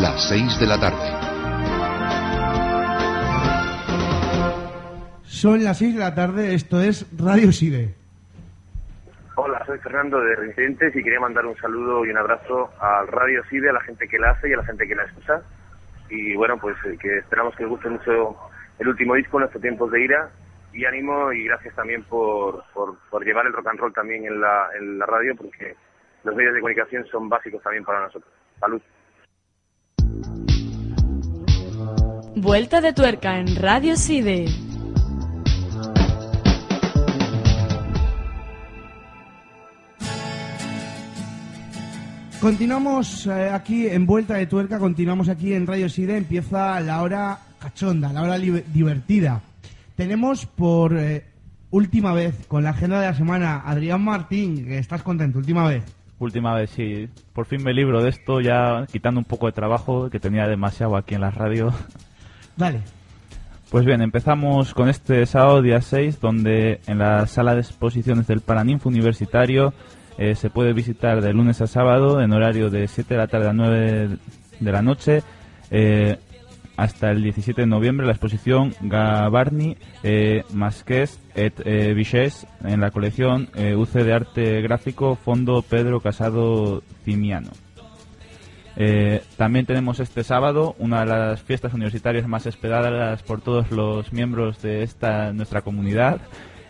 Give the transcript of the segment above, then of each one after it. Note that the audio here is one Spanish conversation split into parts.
las seis de la tarde. Son las 6 de la tarde, esto es Radio Side. Hola, soy Fernando de Reincidentes y quería mandar un saludo y un abrazo al Radio CIDE, a la gente que la hace y a la gente que la escucha. Y bueno, pues eh, que esperamos que os guste mucho el último disco, Nuestros Tiempos de Ira. Y ánimo y gracias también por, por, por llevar el rock and roll también en la, en la radio, porque los medios de comunicación son básicos también para nosotros. Salud. Vuelta de tuerca en Radio Side. Continuamos eh, aquí en Vuelta de Tuerca, continuamos aquí en Radio Side, empieza la hora cachonda, la hora divertida. Tenemos por eh, última vez con la agenda de la semana Adrián Martín, que estás contento, última vez. Última vez, sí. Por fin me libro de esto, ya quitando un poco de trabajo que tenía demasiado aquí en la radio. Pues bien, empezamos con este sábado, día 6, donde en la sala de exposiciones del Paraninfo Universitario eh, se puede visitar de lunes a sábado en horario de 7 de la tarde a 9 de la noche eh, hasta el 17 de noviembre la exposición Gavarni eh, et eh, en la colección eh, UC de Arte Gráfico Fondo Pedro Casado Cimiano. Eh, también tenemos este sábado una de las fiestas universitarias más esperadas por todos los miembros de esta nuestra comunidad,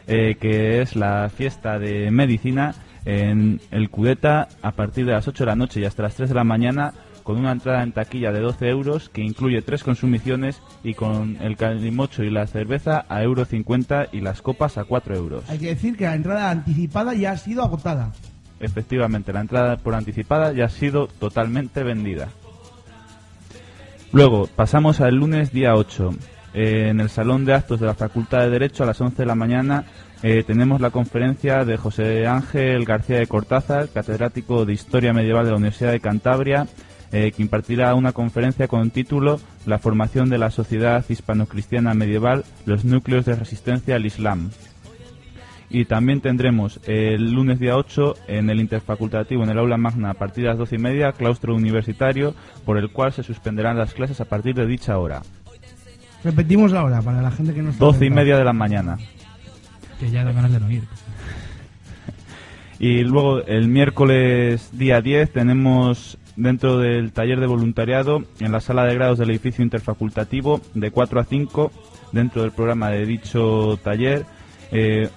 eh, que es la fiesta de medicina en el Cudeta a partir de las 8 de la noche y hasta las 3 de la mañana con una entrada en taquilla de 12 euros que incluye tres consumiciones y con el calimocho y la cerveza a euro 50 y las copas a 4 euros. Hay que decir que la entrada anticipada ya ha sido agotada. Efectivamente, la entrada por anticipada ya ha sido totalmente vendida. Luego, pasamos al lunes día 8. Eh, en el Salón de Actos de la Facultad de Derecho a las 11 de la mañana eh, tenemos la conferencia de José Ángel García de Cortázar, catedrático de Historia Medieval de la Universidad de Cantabria, eh, que impartirá una conferencia con título La formación de la sociedad hispano-cristiana medieval, los núcleos de resistencia al Islam. Y también tendremos el lunes día 8 en el interfacultativo en el aula magna a partir de las 12 y media, claustro universitario, por el cual se suspenderán las clases a partir de dicha hora. Repetimos la hora para la gente que no está 12 y media de la mañana. Que ya da ganas de no ir. Y luego el miércoles día 10 tenemos dentro del taller de voluntariado en la sala de grados del edificio interfacultativo de 4 a 5 dentro del programa de dicho taller eh,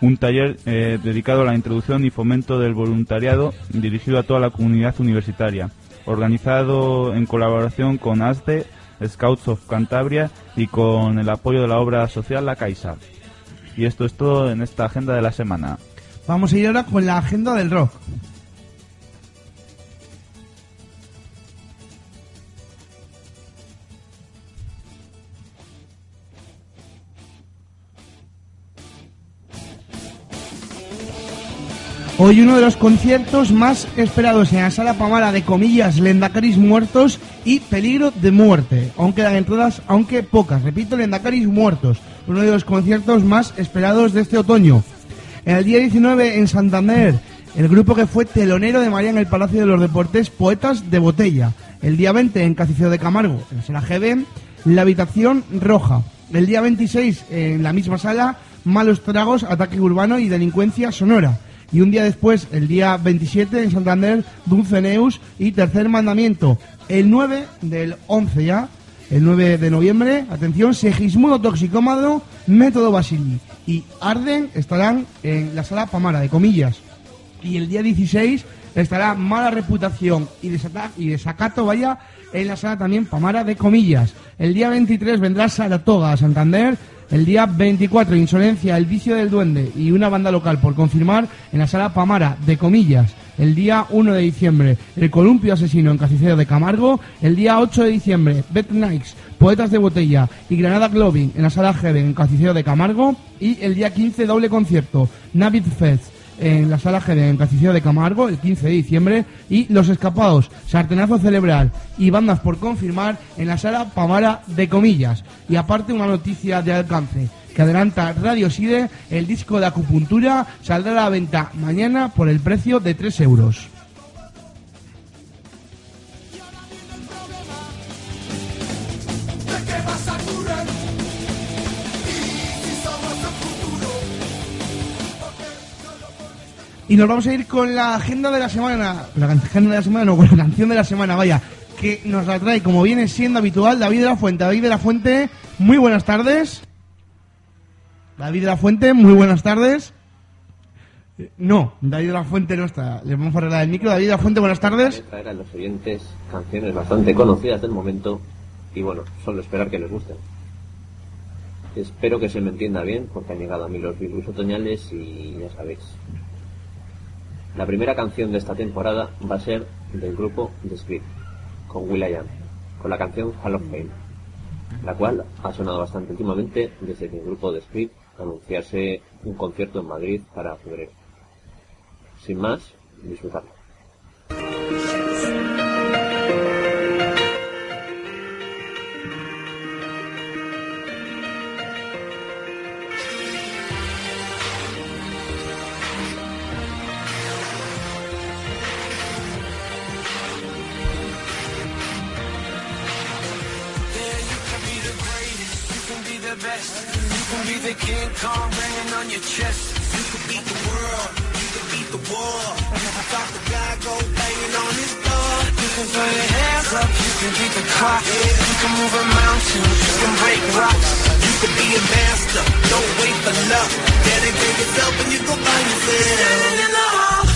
un taller eh, dedicado a la introducción y fomento del voluntariado dirigido a toda la comunidad universitaria organizado en colaboración con ASDE, Scouts of Cantabria y con el apoyo de la obra social La Caixa. Y esto es todo en esta agenda de la semana. Vamos a ir ahora con la agenda del rock. Hoy uno de los conciertos más esperados en la sala Pamara de comillas Lendacaris muertos y peligro de muerte. Aún quedan entradas, aunque pocas. Repito, Lendacaris muertos. Uno de los conciertos más esperados de este otoño. En el día 19 en Santander, el grupo que fue telonero de María en el Palacio de los Deportes, Poetas de Botella. El día 20 en Cacicio de Camargo, en la sala GB, La Habitación Roja. El día 26 en la misma sala, Malos Tragos, Ataque Urbano y Delincuencia Sonora. Y un día después, el día 27, en Santander, Dulceneus y Tercer Mandamiento. El 9 del 11 ya, el 9 de noviembre, atención, Segismundo Toxicómado, Método Basili y Arden estarán en la sala Pamara, de comillas. Y el día 16 estará Mala Reputación y, desata- y Desacato, vaya, en la sala también Pamara, de comillas. El día 23 vendrá Saratoga Santander. El día 24, Insolencia, El Vicio del Duende y una banda local por confirmar en la sala Pamara, de comillas. El día 1 de diciembre, El Columpio Asesino en Caciceo de Camargo. El día 8 de diciembre, Bet Knights, Poetas de Botella y Granada Globing en la sala Heaven en Caciceo de Camargo. Y el día 15, doble concierto, Navid Fest en la sala Heaven en Caciceo de Camargo el 15 de diciembre. Y Los Escapados, Sartenazo Cerebral y bandas por confirmar en la sala Pamara de Comillas. Y aparte una noticia de alcance que adelanta Radio Side, el disco de acupuntura saldrá a la venta mañana por el precio de 3 euros. Y nos vamos a ir con la agenda de la semana. La agenda de la semana, no, con la canción de la semana, vaya. Que nos la trae, como viene siendo habitual, David de la Fuente. David de la Fuente, muy buenas tardes. David de la Fuente, muy buenas tardes. Eh, No, David de la Fuente no está. Le vamos a arreglar el micro. David de la Fuente, buenas tardes. traer a los oyentes canciones bastante conocidas del momento y bueno, solo esperar que les gusten. Espero que se me entienda bien porque han llegado a mí los virus otoñales y ya sabéis. La primera canción de esta temporada va a ser del grupo The Script, con Will.i.am, con la canción Hall of Fame, la cual ha sonado bastante últimamente desde que el grupo The Script anunciase un concierto en Madrid para febrero. Sin más, disfrutarlo. your chest. You can beat the world. You can beat the war. You can talk to go banging on his door. You can throw your hands up. You can beat the clock. You can move a mountain. You can break rocks. You can be a master. Don't wait for luck. Dedicate yourself and you go find yourself. Standing in the hall.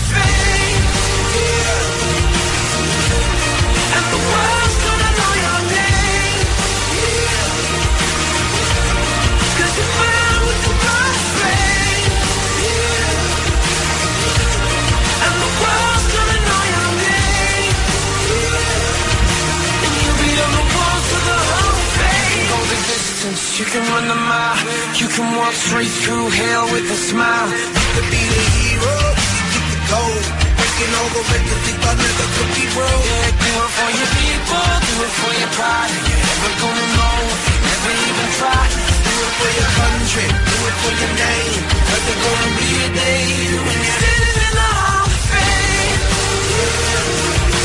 Run a mile, you can walk straight through hell with a smile. You could be the hero, you get the gold. Breaking all the records they thought never could be broke. Yeah, do it for your people, do it for your pride. You're never gonna know, never even try. Do it for your country, do it for your name. Cause there's gonna be a day when you're living in the Hall of Fame. And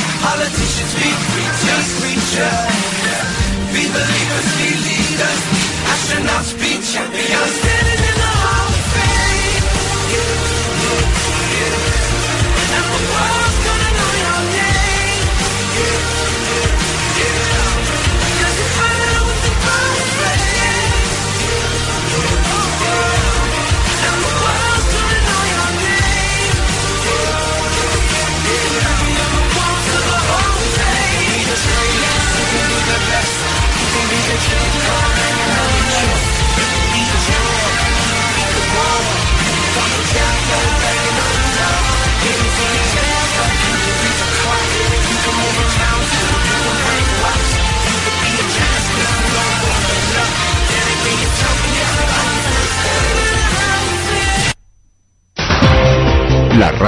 politicians, be preachers, preachers. Be believers, be leaders, astronauts, be champions. Standing in the Hall of Fame. Yeah, yeah. And the world's gonna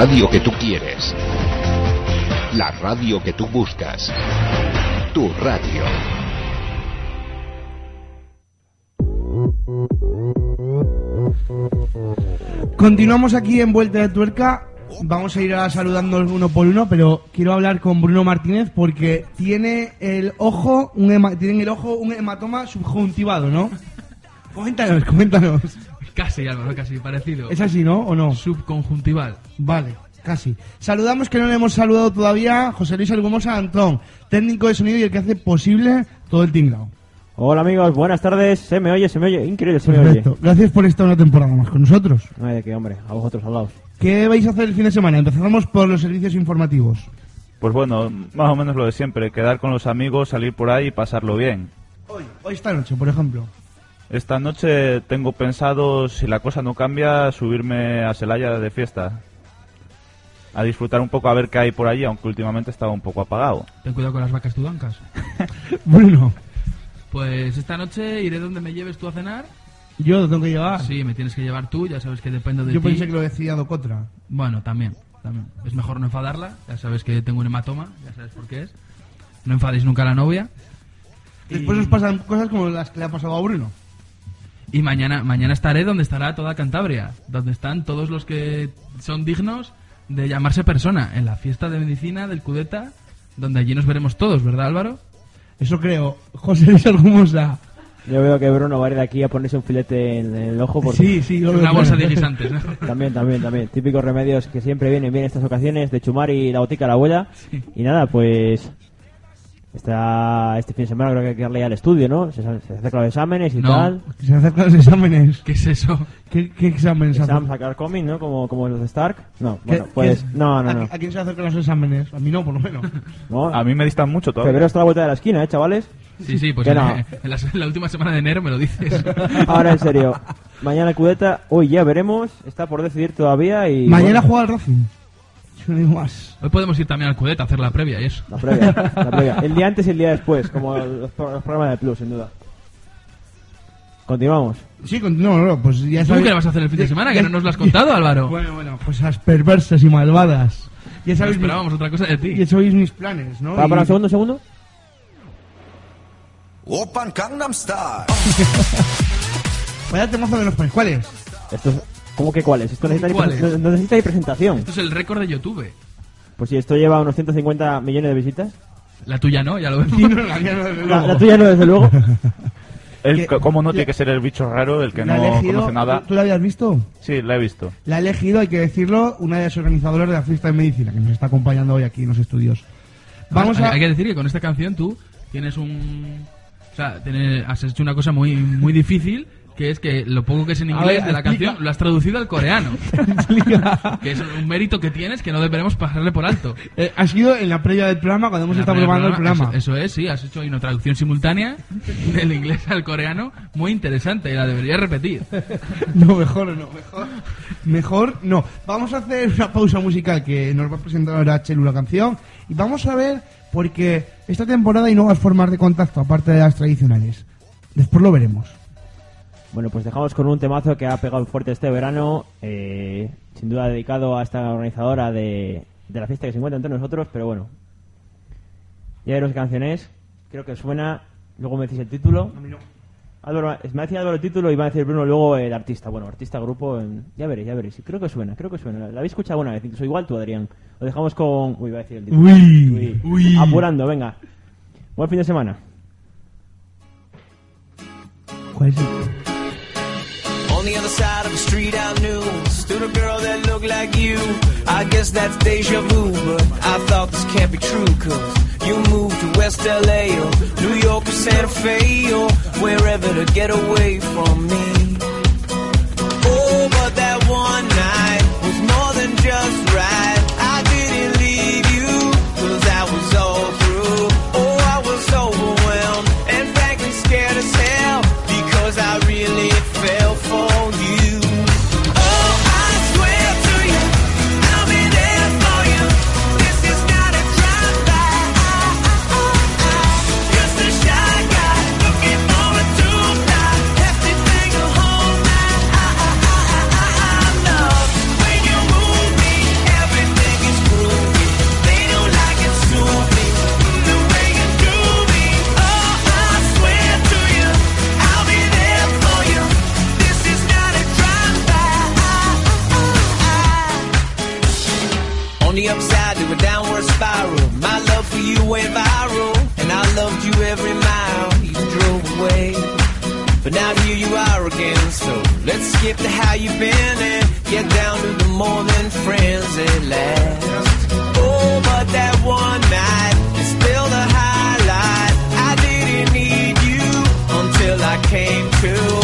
radio que tú quieres. La radio que tú buscas. Tu radio. Continuamos aquí en Vuelta de Tuerca. Vamos a ir a saludando uno por uno, pero quiero hablar con Bruno Martínez porque tiene el ojo, un hema- tiene en el ojo un hematoma subjuntivado, ¿no? Coméntanos, coméntanos. Casi, Álvaro, casi parecido. ¿Es así, no? ¿O no? Subconjuntival. Vale, casi. Saludamos que no le hemos saludado todavía José Luis Algumosa Antón, técnico de sonido y el que hace posible todo el tinglao. Hola amigos, buenas tardes. Se me oye, se me oye. Increíble, se me oye. Perfecto. Gracias por estar una temporada más con nosotros. No hay de qué, hombre. A vosotros hablaos. ¿Qué vais a hacer el fin de semana? Empezamos por los servicios informativos. Pues bueno, más o menos lo de siempre, quedar con los amigos, salir por ahí y pasarlo bien. Hoy, hoy esta noche, por ejemplo. Esta noche tengo pensado, si la cosa no cambia, subirme a Celaya de fiesta. A disfrutar un poco a ver qué hay por allí, aunque últimamente estaba un poco apagado. Ten cuidado con las vacas tudancas. Bruno, Pues esta noche iré donde me lleves tú a cenar. yo lo tengo que llevar. Sí, me tienes que llevar tú, ya sabes que dependo de yo ti. pensé que lo decía Docotra. Bueno, también, también. Es mejor no enfadarla, ya sabes que tengo un hematoma, ya sabes por qué es. No enfadéis nunca a la novia. Después os pasan cosas como las que le ha pasado a Bruno. Y mañana, mañana estaré donde estará toda Cantabria, donde están todos los que son dignos de llamarse persona, en la fiesta de medicina del Cudeta, donde allí nos veremos todos, ¿verdad Álvaro? Eso creo. José Luis Algumosa. Yo veo que Bruno va a ir de aquí a ponerse un filete en el ojo. Porque... Sí, sí, lo Una bolsa de guisantes, ¿no? También, también, también. Típicos remedios que siempre vienen bien en estas ocasiones, de chumar y la botica a la abuela. Y nada, pues... Está este fin de semana creo que hay que darle ya al estudio, ¿no? Se, se acercan los exámenes y No. tal. Se acercan los exámenes. ¿Qué es eso? ¿Qué, qué exámenes Exam hacen? sacar cómic, ¿no? Como, como los de Stark. No, ¿Qué- bueno, pues... No, no, ¿A, no. a quién se acercan los exámenes? A mí no, por lo menos. no. A mí me distan mucho todavía. Febrero está a la vuelta de la esquina, ¿eh, chavales? Sí, sí, pues en, no. en la, en la última semana de enero me lo dices. Ahora en serio. Mañana el Cudeta, hoy ya veremos. Está por decidir todavía y... Mañana bueno, juega el Racing. Yo no digo más. Hoy podemos ir también al Cudeta a hacer la previa y eso. La previa, la previa. El día antes y el día después, como los, pro- los programas de Plus, sin duda. Continuamos. Sí, continúo, no, pues ya ¿Tú sabéis- qué vas a hacer el fin de semana? Que no nos lo has contado, Álvaro. Bueno, bueno, cosas perversas y malvadas. Ya No sabéis, mi- esperábamos otra cosa de ti. ya sabéis mis planes, ¿no? ¿Para, Y- para un segundo, un segundo? Open Gangnam Style. Vaya temazo de los panes. ¿Cuál es? Esto es- ¿Cómo que cuáles? Esto necesita, no- no necesita ni presentación. Esto es el récord de YouTube. Pues si esto lleva unos 150 millones de visitas. La tuya no, ya lo vemos. Sí, no, la mía no, desde La, luego. la tuya no, desde luego. El, ¿Cómo no tiene que ser el bicho raro, el que no elegido- conoce nada? ¿Tú, tú la habías visto? Sí, la he visto. La ha elegido, hay que decirlo, una de las organizadoras de la fiesta de medicina, que nos está acompañando hoy aquí en los estudios. Vamos hay, a... hay que decir que con esta canción tú tienes un... O sea, tienes- has hecho una cosa muy, muy difícil, que es que lo poco que es en inglés ver, de la explica. canción lo has traducido al coreano. Que es un mérito que tienes que no deberemos pasarle por alto. Eh, ha sido en la previa del programa, cuando hemos estado probando el programa. Eso, eso es, sí, has hecho una traducción simultánea del inglés al coreano muy interesante y la deberías repetir. No, mejor no, mejor. Mejor no. Vamos a hacer una pausa musical que nos va a presentar ahora Chelu la canción. Y vamos a ver, porque esta temporada hay nuevas formas de contacto, aparte de las tradicionales. Después lo veremos. Bueno, pues dejamos con un temazo que ha pegado fuerte este verano, eh, sin duda dedicado a esta organizadora de, de la fiesta que se encuentra entre nosotros, pero bueno. Ya veros qué canción es, creo que suena, luego me decís el título. Álvaro, me decía Álvaro el título y va a decir Bruno luego el artista. Bueno, artista, grupo, en- ya veréis, ya veréis. Creo que suena, creo que suena. La habéis escuchado alguna vez, incluso igual tú, Adrián. Lo dejamos con... Uy, va a decir el título. Uy, uy. Apurando, venga. Buen fin de semana. ¿Cuál es el- On the other side of the street I knew stood a girl that looked like you. I guess that's deja vu, but I thought this can't be true, cause you moved to West LA or New York or Santa Fe or wherever to get away from me. Oh, but that one night was more than just right. On the upside to a downward spiral. My love for you went viral, and I loved you every mile you drove away. But now here you are again, so let's skip to how you've been and get down to the more than friends at last. Oh, but that one night is still the highlight. I didn't need you until I came to.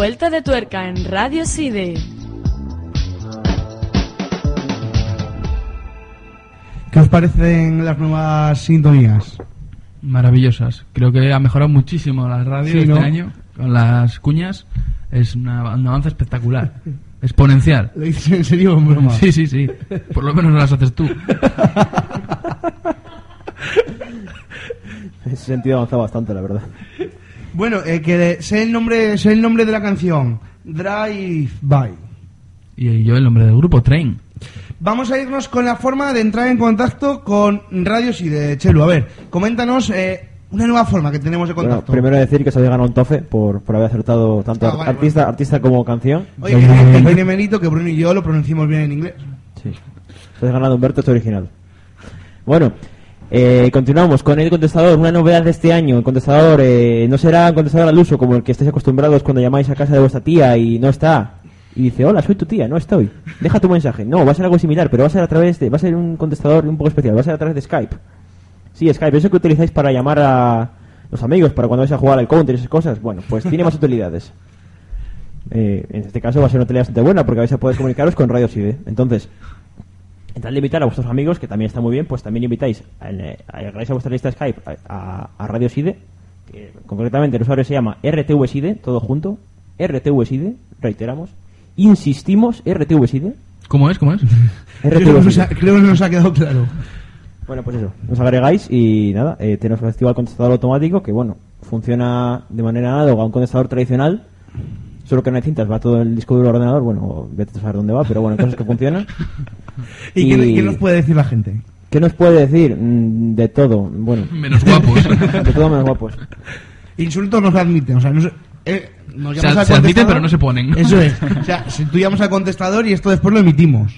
Vuelta de tuerca en Radio Side. ¿Qué os parecen las nuevas sintonías? Maravillosas. Creo que ha mejorado muchísimo la radio Sí, este ¿no? año con las cuñas. Es una- un avance espectacular. Exponencial. ¿Lo dices en serio o broma? Sí, sí, sí. Por lo menos no las haces tú. En ese sentido ha avanzado bastante, la verdad. Bueno, eh, que sé el nombre, sé el nombre de la canción. Drive By. Y yo el nombre del grupo, Train. Vamos a irnos con la forma de entrar en contacto con Radios y de Chelu. A ver, coméntanos eh, una nueva forma que tenemos de Bueno, contacto. primero decir que se había ganado un tofe por, por haber acertado tanto Ah, vale, artista, artista como canción. Oye, que, tiene mérito que Bruno y yo lo pronunciamos bien en inglés. Sí. Se has ganado Humberto, es original. Bueno, eh, continuamos con el contestador. Una novedad de este año. El contestador eh, no será un contestador al uso como el que estáis acostumbrados cuando llamáis a casa de vuestra tía y no está. Y dice, hola, soy tu tía, no estoy. Deja tu mensaje. No, va a ser algo similar, pero va a ser a través de... Va a ser un contestador un poco especial. Va a ser a través de Skype. Sí, Skype. Eso que utilizáis para llamar a los amigos, para cuando vais a jugar al counter y esas cosas. Bueno, pues tiene más utilidades. Eh, en este caso va a ser una utilidad bastante buena porque vais a poder comunicaros con Radio Side. Entonces, en tal de invitar a vuestros amigos, que también está muy bien, pues también invitáis, a, a- agregáis a vuestra lista de Skype a, a- a Radio Side, que concretamente el usuario se llama RTV Side, todo junto, RTV Side, reiteramos, insistimos, RTV Side, ¿Cómo es? ¿Cómo es? Creo que, nos ha, creo que nos ha quedado claro. Bueno, pues eso, nos agregáis y nada, eh, tenemos el contestador automático que, bueno, funciona de manera análoga a un contestador tradicional, solo que no hay cintas, va todo en el disco duro del ordenador, bueno, vete a saber dónde va, pero bueno, cosas que funcionan. ¿Y, qué, qué nos puede decir la gente? ¿Qué nos puede decir? Mm, De todo, bueno. Menos guapos. de todo menos guapos. Insultos no se admiten, o sea, no se, eh, nos Se- admiten, pero no se ponen. Eso es. O sea, si tú llamas al contestador y esto después lo emitimos.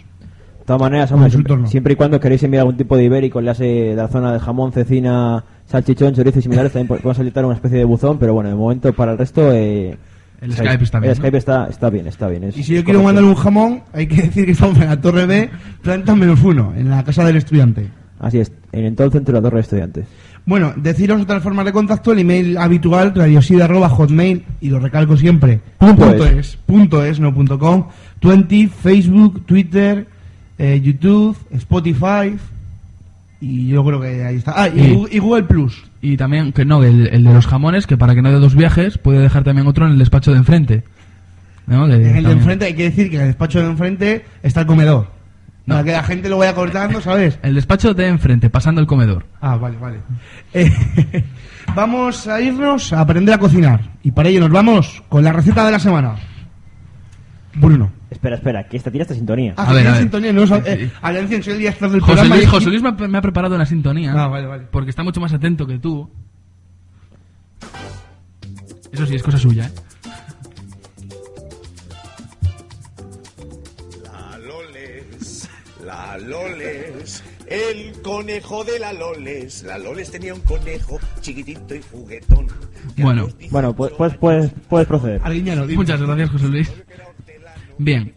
De todas maneras, hombre, Insultos siempre, no. siempre y cuando queréis enviar algún tipo de ibérico, le hace de la zona de jamón, cecina, salchichón, chorizo y similares, también po- podemos habilitar una especie de buzón, pero bueno, de momento para el resto... Eh, El Skype está bien, El está, está bien, está bien. es- Y si yo quiero mandarle un jamón, hay que decir que estamos en la Torre B, planta menos uno, en la casa del estudiante. Así es, en, en todo el centro de la Torre de Estudiantes. Bueno, deciros otras formas de contacto, el email habitual, radiosida hotmail, y lo recalco siempre, Punto punto es. es, punto es, no punto com, 20, Facebook, Twitter, eh, YouTube, Spotify, y yo creo que ahí está. Ah, y, Y- Gu- y Google Plus. Y también, que no, el, el de los jamones, que para que no dé dos viajes, puede dejar también otro en el despacho de enfrente. ¿No? En el de enfrente hay que decir que en el despacho de enfrente está el comedor. Para que la gente lo vaya cortando, ¿sabes? El despacho de enfrente, pasando el comedor. Ah, vale, vale. Eh, vamos a irnos a aprender a cocinar. Y para ello nos vamos con la receta de la semana. Bruno. Espera, espera, que esta tira esta sintonía. Ah, A ver, a ver. sintonía, no, eh, sí. atención, soy el director del José programa. Luis, y- José Luis me ha, me ha preparado una sintonía. Ah, vale, vale. Porque está mucho más atento que tú. Eso sí, es cosa suya, ¿eh? La Loles, la Loles, el conejo de la Loles. La Loles tenía un conejo chiquitito y juguetón. Bueno. Bueno, pues, pues, pues puedes proceder. Muchas gracias, José Luis. Bien.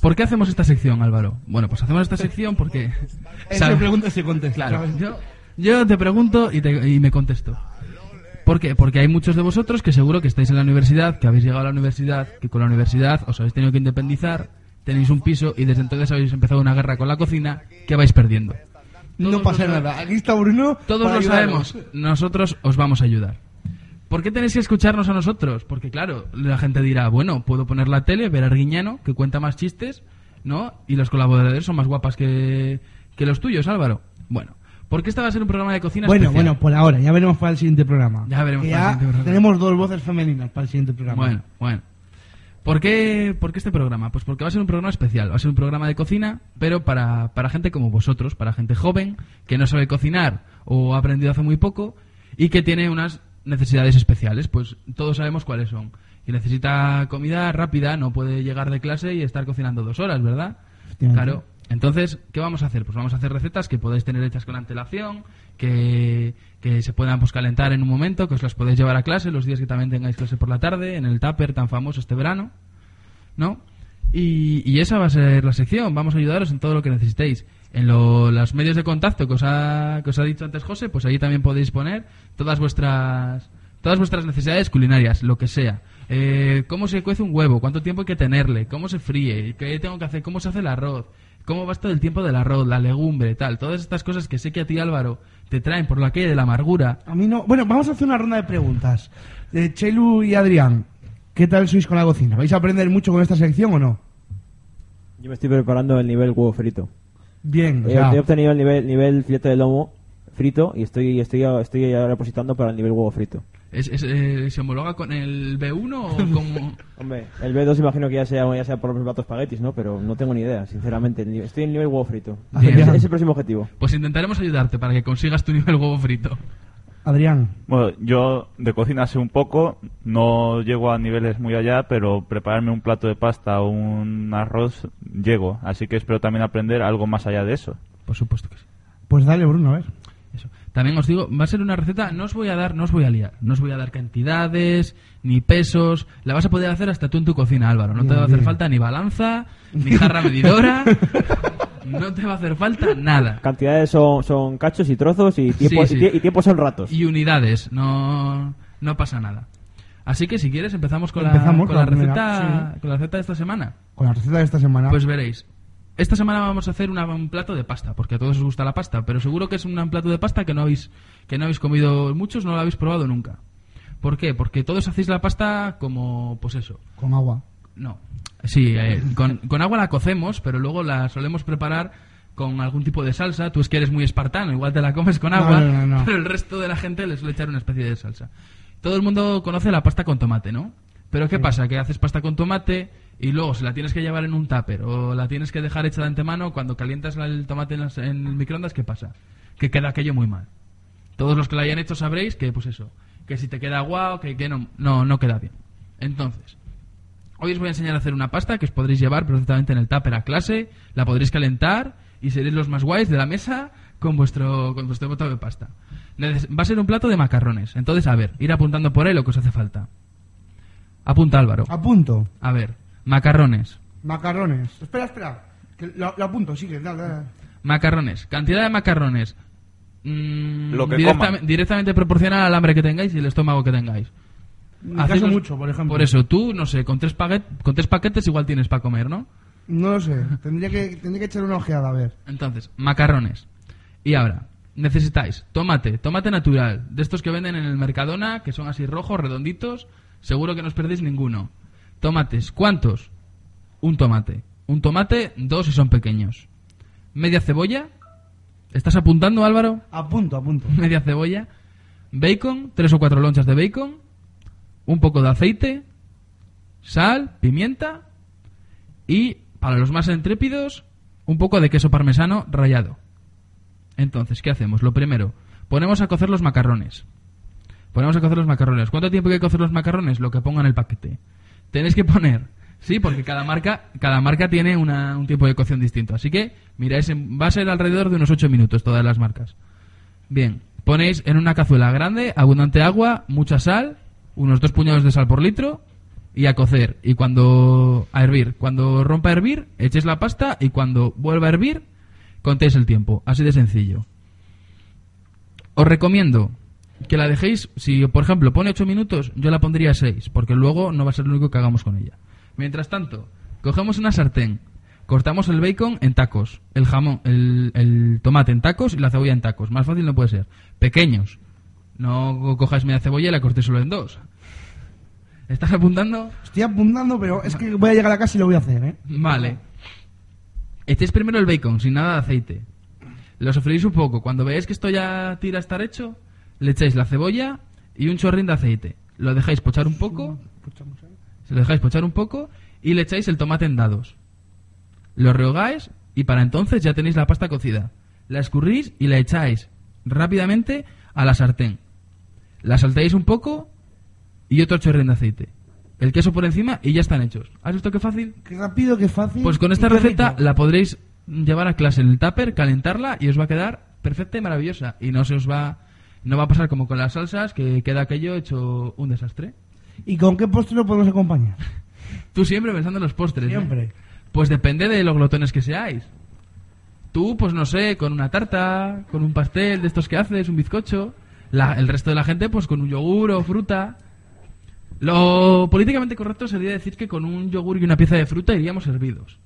¿Por qué hacemos esta sección, Álvaro? Bueno, pues hacemos esta sección porque... Él sabe- se pregunta y se contesta. Claro, ¿sabes? yo, yo te pregunto y, te- y me contesto. ¿Por qué? Porque hay muchos de vosotros que seguro que estáis en la universidad, que habéis llegado a la universidad, que con la universidad os habéis tenido que independizar, tenéis un piso y desde entonces habéis empezado una guerra con la cocina que vais perdiendo. No pasa nada. Aquí está Bruno. Todos lo ayudarnos. sabemos, nosotros os vamos a ayudar. ¿Por qué tenéis que escucharnos a nosotros? Porque claro, la gente dirá, bueno, puedo poner la tele, ver a Arguiñano, que cuenta más chistes, ¿no? Y los colaboradores son más guapas que, que los tuyos, Álvaro. Bueno, ¿por qué este va a ser un programa de cocina Bueno, especial? bueno, por ahora. Ya veremos para el siguiente programa. Ya veremos para el siguiente programa. Tenemos dos voces femeninas para el siguiente programa. Bueno, bueno. ¿Por qué, por qué este programa? Pues porque va a ser un programa especial, va a ser un programa de cocina, pero para, para gente como vosotros, para gente joven, que no sabe cocinar o ha aprendido hace muy poco y que tiene unas necesidades especiales. Pues todos sabemos cuáles son. Y necesita comida rápida, no puede llegar de clase y estar cocinando dos horas, ¿verdad? Claro. Entonces, ¿qué vamos a hacer? Pues vamos a hacer recetas que podáis tener hechas con antelación, que, que se puedan pues, calentar en un momento, que os las podéis llevar a clase los días que también tengáis clase por la tarde, en el tupper tan famoso este verano, ¿no? Y, y esa va a ser la sección, vamos a ayudaros en todo lo que necesitéis. En lo- los medios de contacto que os, ha, que os ha dicho antes José, pues ahí también podéis poner todas vuestras todas vuestras necesidades culinarias, lo que sea. Eh, ¿Cómo se cuece un huevo? ¿Cuánto tiempo hay que tenerle? ¿Cómo se fríe? ¿Qué tengo que hacer? ¿Cómo se hace el arroz? ¿Cómo va esto del tiempo del arroz? La legumbre, tal. Todas estas cosas que sé que a ti, Álvaro, te traen por la calle de la amargura. A mí no. Bueno, vamos a hacer una ronda de preguntas. De Chelu y Adrián, ¿qué tal sois con la cocina? ¿Vais a aprender mucho con esta sección o no? Yo me estoy preparando el nivel huevo frito. Bien, o He, sea, he obtenido el nivel, nivel filete de lomo frito y estoy, estoy, estoy ahora positando para el nivel huevo frito. ¿Es, es, eh, ¿Se homologa con el B1 o como...? Hombre, el B2 imagino que ya sea, ya sea por los platos espaguetis, ¿no? Pero no tengo ni idea, sinceramente. Estoy en el nivel huevo frito. Ese es el próximo objetivo. Pues intentaremos ayudarte para que consigas tu nivel huevo frito. Adrián. Bueno, yo de cocina sé un poco, no llego a niveles muy allá, pero prepararme un plato de pasta o un arroz llego, así que espero también aprender algo más allá de eso. Por supuesto que sí. Pues dale, Bruno, a ver. También os digo, va a ser una receta, no os voy a dar, no os voy a liar, no os voy a dar cantidades, ni pesos, la vas a poder hacer hasta tú en tu cocina, Álvaro. No te va a hacer bien. falta ni balanza, ni jarra medidora, no te va a hacer falta nada. Cantidades son, son cachos y trozos y tiempos Sí, y sí. tie- y tiempos son ratos. Y unidades, no, no pasa nada. Así que si quieres empezamos con, Empezamos la, con, con la la receta, primera, con la receta de esta semana. Con la receta de esta semana. Pues veréis. Esta semana vamos a hacer una- un plato de pasta, porque a todos os gusta la pasta, pero seguro que es un plato de pasta que no habéis, que no habéis comido muchos, no lo habéis probado nunca. ¿Por qué? Porque todos hacéis la pasta como, pues eso. Con agua. No. Sí, eh, con, con agua la cocemos, pero luego la solemos preparar con algún tipo de salsa. Tú es que eres muy espartano, igual te la comes con agua, no, no, no. pero el resto de la gente le suele echar una especie de salsa. Todo el mundo conoce la pasta con tomate, ¿no? Pero ¿qué pasa? Que haces pasta con tomate y luego se la tienes que llevar en un tupper o la tienes que dejar hecha de antemano cuando calientas el tomate en, las- en el microondas, ¿qué pasa? Que queda aquello muy mal. Todos los que la hayan hecho sabréis que, pues eso, que si te queda guau, que, que no, no, no queda bien. Entonces, hoy os voy a enseñar a hacer una pasta que os podréis llevar perfectamente en el tupper a clase, la podréis calentar y seréis los más guays de la mesa con vuestro, con vuestro de pasta. Va a ser un plato de macarrones. Entonces, a ver, ir apuntando por ahí lo que os hace falta. Apunta Álvaro. Apunto. A ver, macarrones. Macarrones. Espera, espera. Que lo, lo apunto, sigue, dale, dale. Macarrones. Cantidad de macarrones. Mm, Lo que coman. directamente proporcional al hambre que tengáis y el estómago que tengáis. Hacemos- mucho, por ejemplo. Por eso, tú, no sé, con tres, paquet- con tres paquetes igual tienes para comer, ¿no? No lo sé. Tendría que, tendría que echar una ojeada, a ver. Entonces, macarrones. Y ahora, necesitáis tomate, tomate natural, de estos que venden en el Mercadona, que son así rojos, redonditos, seguro que no os perdéis ninguno. Tomates, ¿cuántos? Un tomate. un tomate, dos si son pequeños, media cebolla. ¿Estás apuntando, Álvaro? A punto, a punto. Media cebolla, bacon, tres o cuatro lonchas de bacon, un poco de aceite, sal, pimienta y, para los más intrépidos, un poco de queso parmesano rallado. Entonces, ¿qué hacemos? Lo primero, ponemos a cocer los macarrones. Ponemos a cocer los macarrones. ¿Cuánto tiempo hay que cocer los macarrones? Lo que ponga en el paquete. Tenéis que poner, sí, porque cada marca, cada marca tiene una- un tiempo de cocción distinto. Así que, miráis, va a ser alrededor de unos 8 minutos todas las marcas. Bien, ponéis en una cazuela grande, abundante agua, mucha sal, unos dos puñados de sal por litro y a cocer. Y cuando a hervir, cuando rompa a hervir, echéis la pasta y cuando vuelva a hervir, contéis el tiempo. Así de sencillo. Os recomiendo que la dejéis, si por ejemplo pone 8 minutos, yo la pondría 6, porque luego no va a ser lo único que hagamos con ella. Mientras tanto, cogemos una sartén, cortamos el bacon en tacos, el jamón, el, el tomate en tacos y la cebolla en tacos. Más fácil no puede ser. Pequeños. No cojáis media cebolla y la cortéis solo en dos. ¿Estás apuntando? Estoy apuntando, pero es que voy a llegar a casa y lo voy a hacer, ¿eh? Vale. Echéis primero el bacon sin nada de aceite. Lo sofreís un poco. Cuando veáis que esto ya tira a estar hecho, le echáis la cebolla y un chorrín de aceite. Lo dejáis pochar un poco. Se lo dejáis pochar un poco y le echáis el tomate en dados. Lo rehogáis y para entonces ya tenéis la pasta cocida. La escurrís y la echáis rápidamente a la sartén. La salteáis un poco y otro chorrín de aceite. El queso por encima y ya están hechos. ¿Has visto qué fácil? Qué rápido, qué fácil. Pues con esta receta rico. la podréis llevar a clase en el tupper, calentarla y os va a quedar perfecta y maravillosa. Y no se os va, no va a pasar como con las salsas, que queda aquello hecho un desastre. ¿Y con qué postre lo podemos acompañar? Tú siempre pensando en los postres. ¿eh? Siempre. Pues depende de los glotones que seáis. Tú, pues no sé, con una tarta, con un pastel de estos que haces, un bizcocho. La- el resto de la gente, pues con un yogur o fruta. Lo políticamente correcto sería decir que con un yogur y una pieza de fruta iríamos servidos.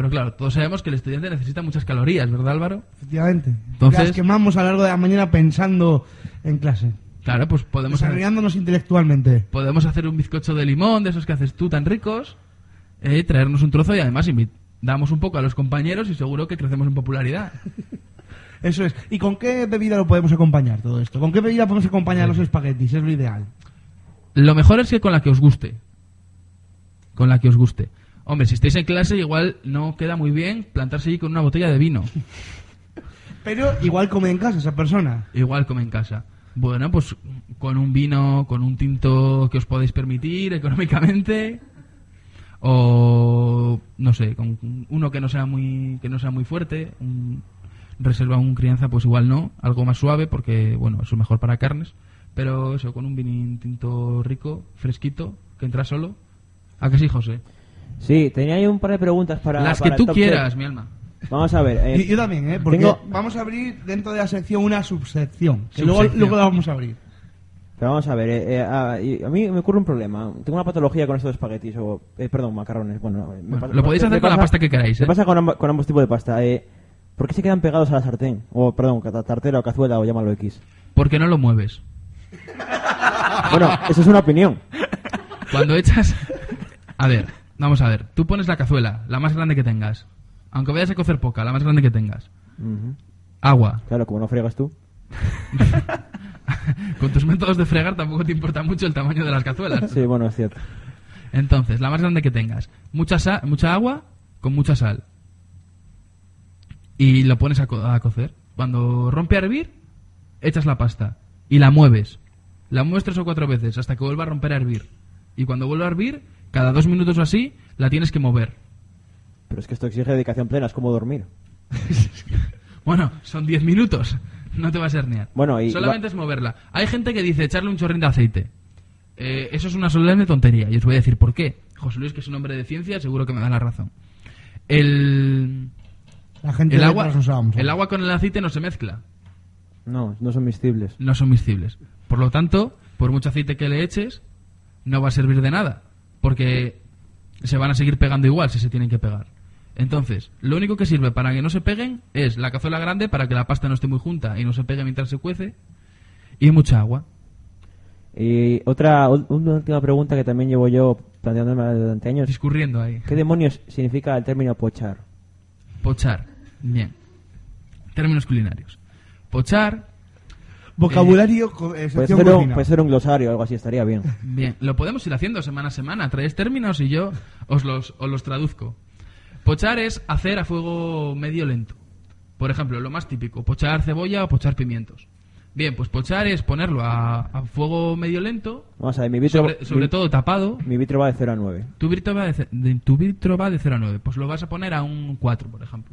Pero claro, todos sabemos que el estudiante necesita muchas calorías, ¿verdad Álvaro? Efectivamente. Entonces- Las quemamos a lo largo de la mañana pensando en clase. Claro, pues podemos, Desarrollándonos intelectualmente. podemos hacer un bizcocho de limón, de esos que haces tú tan ricos, eh, traernos un trozo y además invi- damos un poco a los compañeros y seguro que crecemos en popularidad. Eso es. ¿Y con qué bebida lo podemos acompañar todo esto? ¿Con qué bebida podemos acompañar los espaguetis? Es lo ideal. Lo mejor es que con la que os guste. Con la que os guste. Hombre, si estáis en clase, igual no queda muy bien plantarse allí con una botella de vino. Pero igual come en casa esa persona. Igual come en casa. Bueno, pues con un vino, con un tinto que os podáis permitir económicamente. O no sé, con uno que no sea muy que no sea muy fuerte, un- reserva un crianza pues igual no, algo más suave porque bueno, eso es mejor para carnes, pero eso con un vinín tinto rico, fresquito, que entra solo. ¿A que sí, José? Sí, tenía ahí un par de preguntas para. Las para que tú quieras, mi alma. Vamos a ver. eh, Y yo también, ¿eh? Porque tengo- vamos a abrir dentro de la sección una subsección. Que Subsección. Luego, luego la vamos a abrir. Pero vamos a ver, eh, eh, a, y a mí me ocurre un problema. Tengo una patología con estos espaguetis, o, eh, perdón, macarrones. Bueno, me Bueno, pasa- lo podéis me hacer con la pasta que queráis, Me ¿eh? pasa con, amb- con ambos tipos de pasta. Eh, ¿Por qué se quedan pegados a la sartén? O, perdón, tartera o cazuela, o llámalo X. Porque no lo mueves. Bueno, eso es una opinión. Cuando echas... A ver, vamos a ver. Tú pones la cazuela, la más grande que tengas. Aunque vayas a cocer poca, la más grande que tengas. Agua. Claro, como no friegas tú. Con tus métodos de fregar tampoco te importa mucho el tamaño de las cazuelas. Sí, bueno, es cierto. Entonces, la más grande que tengas. Mucha, sa- mucha agua con mucha sal. Y lo pones a, co- a cocer. Cuando rompe a hervir, echas la pasta. Y la mueves. La mueves tres o cuatro veces hasta que vuelva a romper a hervir. Y cuando vuelva a hervir, cada dos minutos o así, la tienes que mover. Pero es que esto exige dedicación plena, es como dormir. Bueno, son 10 minutos. No te vas a herniar. Bueno, y- Solamente es moverla. Hay gente que dice echarle un chorrín de aceite. Eh, eso es una solemne tontería. Y os voy a decir por qué. José Luis, que es un hombre de ciencia, seguro que me da la razón. El, La gente el, agua, el agua con el aceite no se mezcla. No, no son miscibles. No son miscibles. Por lo tanto, por mucho aceite que le eches, no va a servir de nada. Porque se van a seguir pegando igual si se tienen que pegar. Entonces, lo único que sirve para que no se peguen es la cazuela grande para que la pasta no esté muy junta y no se pegue mientras se cuece y mucha agua. Y otra, una última pregunta que también llevo yo planteándome durante años. Discurriendo ahí. ¿Qué demonios significa el término pochar? Pochar. Bien. Términos culinarios. Pochar. Vocabulario, co- eh, Puede ser, un, puede ser un glosario o algo así, estaría bien. Bien, lo podemos ir haciendo semana a semana. Traes términos y yo os los, os los traduzco. Pochar es hacer a fuego medio lento. Por ejemplo, lo más típico, pochar cebolla o pochar pimientos. Bien, pues pochar es ponerlo a, a fuego medio lento, Vamos a ver, mi vitro, sobre, sobre mi- todo tapado. mi vitro va de 0 a 9. Tu vitro, va de, tu vitro va de 0 a 9. Pues lo vas a poner a un 4, por ejemplo.